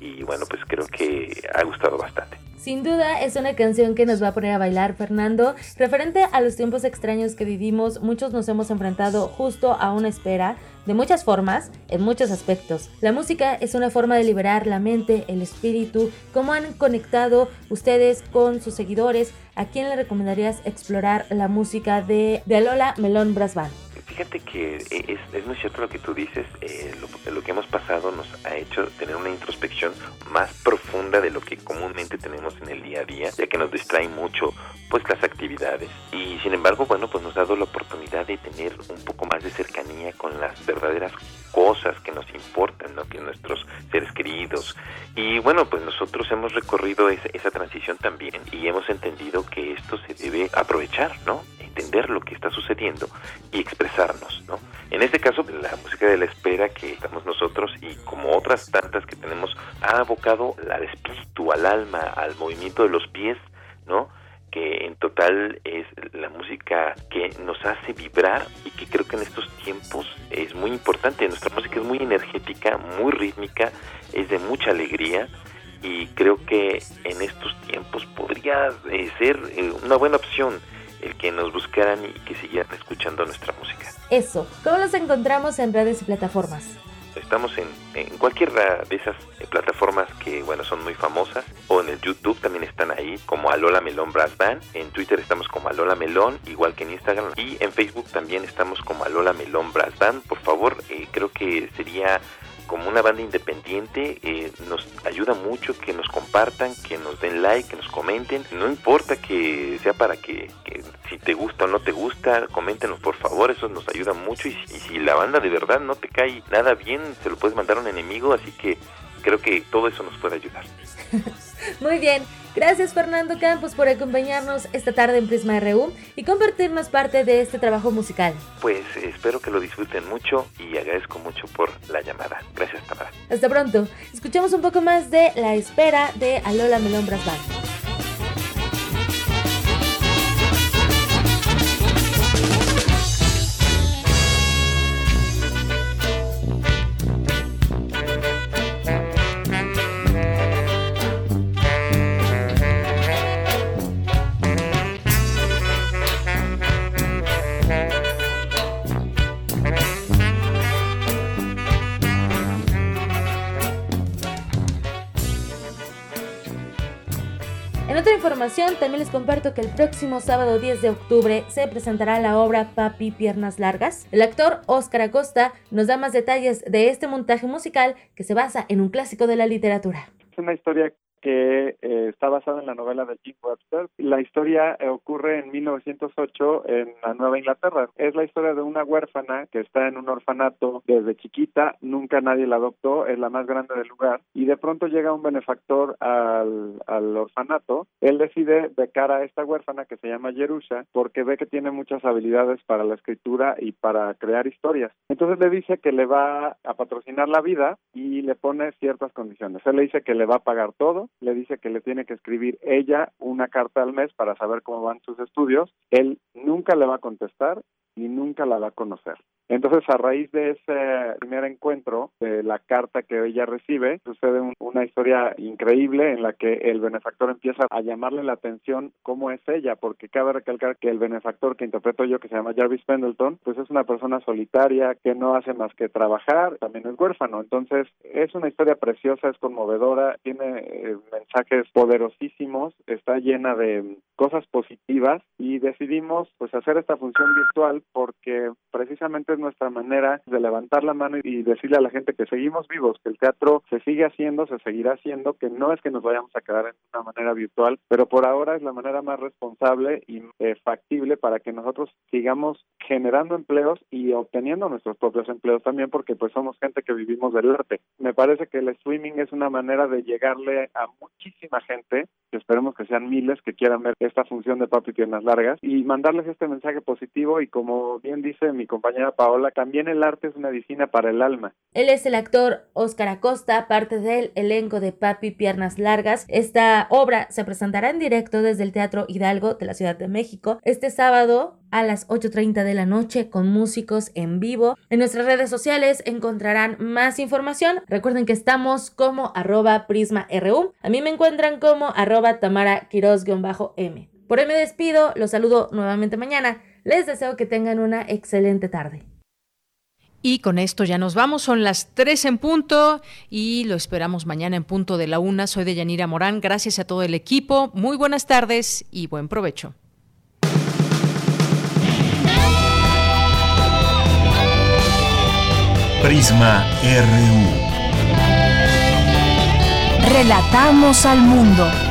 y bueno pues creo que ha gustado bastante sin duda es una canción que nos va a poner a bailar Fernando. Referente a los tiempos extraños que vivimos, muchos nos hemos enfrentado justo a una espera, de muchas formas, en muchos aspectos. La música es una forma de liberar la mente, el espíritu. ¿Cómo han conectado ustedes con sus seguidores? ¿A quién le recomendarías explorar la música de, de Alola Melón Brass Band? Fíjate que es, es, muy cierto lo que tú dices, eh, lo, lo, que hemos pasado nos ha hecho tener una introspección más profunda de lo que comúnmente tenemos en el día a día, ya que nos distraen mucho pues las actividades. Y sin embargo, bueno, pues nos ha dado la oportunidad de tener un poco más de cercanía con las verdaderas cosas que nos importan, ¿no? que nuestros seres queridos. Y bueno, pues nosotros hemos recorrido esa, esa transición también y hemos entendido que esto se debe aprovechar, ¿no? Entender lo que está sucediendo y expresarnos, ¿no? En este caso, la música de la espera que estamos nosotros y como otras tantas que tenemos ha abocado al espíritu, al alma, al movimiento de los pies, ¿no? que en total es la música que nos hace vibrar y que creo que en estos tiempos es muy importante. Nuestra música es muy energética, muy rítmica, es de mucha alegría y creo que en estos tiempos podría eh, ser eh, una buena opción el que nos buscaran y que siguieran escuchando nuestra música. Eso, ¿cómo los encontramos en redes y plataformas? Estamos en, en cualquiera de esas eh, plataformas que, bueno, son muy famosas. O en el YouTube también están ahí, como Alola Melón Brass Band. En Twitter estamos como Alola Melón, igual que en Instagram. Y en Facebook también estamos como Alola Melón Brass Band. Por favor, eh, creo que sería como una banda independiente eh, nos ayuda mucho que nos compartan, que nos den like, que nos comenten. No importa que sea para que, si te gusta o no te gusta, coméntenos por favor, eso nos ayuda mucho. Y, y si la banda de verdad no te cae nada bien, se lo puedes mandar a un enemigo, así que creo que todo eso nos puede ayudar. Muy bien, gracias Fernando Campos por acompañarnos esta tarde en Prisma RU y compartirnos parte de este trabajo musical. Pues espero que lo disfruten mucho y agradezco mucho por la llamada. Gracias Tamara. Hasta pronto. Escuchamos un poco más de La Espera de Alola Melón Brass también les comparto que el próximo sábado 10 de octubre se presentará la obra Papi Piernas Largas. El actor Oscar Acosta nos da más detalles de este montaje musical que se basa en un clásico de la literatura. Es una historia que eh, está basada en la novela de Jim Webster. La historia eh, ocurre en 1908 en la Nueva Inglaterra. Es la historia de una huérfana que está en un orfanato desde chiquita, nunca nadie la adoptó, es la más grande del lugar, y de pronto llega un benefactor al, al orfanato. Él decide becar a esta huérfana que se llama Jerusha porque ve que tiene muchas habilidades para la escritura y para crear historias. Entonces le dice que le va a patrocinar la vida y le pone ciertas condiciones. Él le dice que le va a pagar todo, le dice que le tiene que escribir ella una carta al mes para saber cómo van sus estudios. Él nunca le va a contestar y nunca la va a conocer. Entonces, a raíz de ese primer encuentro, de la carta que ella recibe, sucede una historia increíble en la que el benefactor empieza a llamarle la atención cómo es ella, porque cabe recalcar que el benefactor que interpreto yo, que se llama Jarvis Pendleton, pues es una persona solitaria que no hace más que trabajar, también es huérfano. Entonces, es una historia preciosa, es conmovedora, tiene eh, mensajes poderosísimos, está llena de cosas positivas y decidimos pues hacer esta función virtual porque precisamente es nuestra manera de levantar la mano y decirle a la gente que seguimos vivos, que el teatro se sigue haciendo, se seguirá haciendo, que no es que nos vayamos a quedar en una manera virtual, pero por ahora es la manera más responsable y eh, factible para que nosotros sigamos generando empleos y obteniendo nuestros propios empleos también porque pues somos gente que vivimos del arte. Me parece que el streaming es una manera de llegarle a muchísima gente, que esperemos que sean miles que quieran ver esta función de Papi Piernas Largas y mandarles este mensaje positivo y como bien dice mi compañera también el arte es medicina para el alma. Él es el actor Oscar Acosta, parte del elenco de Papi Piernas Largas. Esta obra se presentará en directo desde el Teatro Hidalgo de la Ciudad de México este sábado a las 8.30 de la noche con músicos en vivo. En nuestras redes sociales encontrarán más información. Recuerden que estamos como arroba prisma.ru. A mí me encuentran como arroba tamara m Por hoy me despido, los saludo nuevamente mañana. Les deseo que tengan una excelente tarde. Y con esto ya nos vamos, son las 3 en punto y lo esperamos mañana en punto de la una. Soy de Yanira Morán, gracias a todo el equipo, muy buenas tardes y buen provecho. Prisma RU. Relatamos al mundo.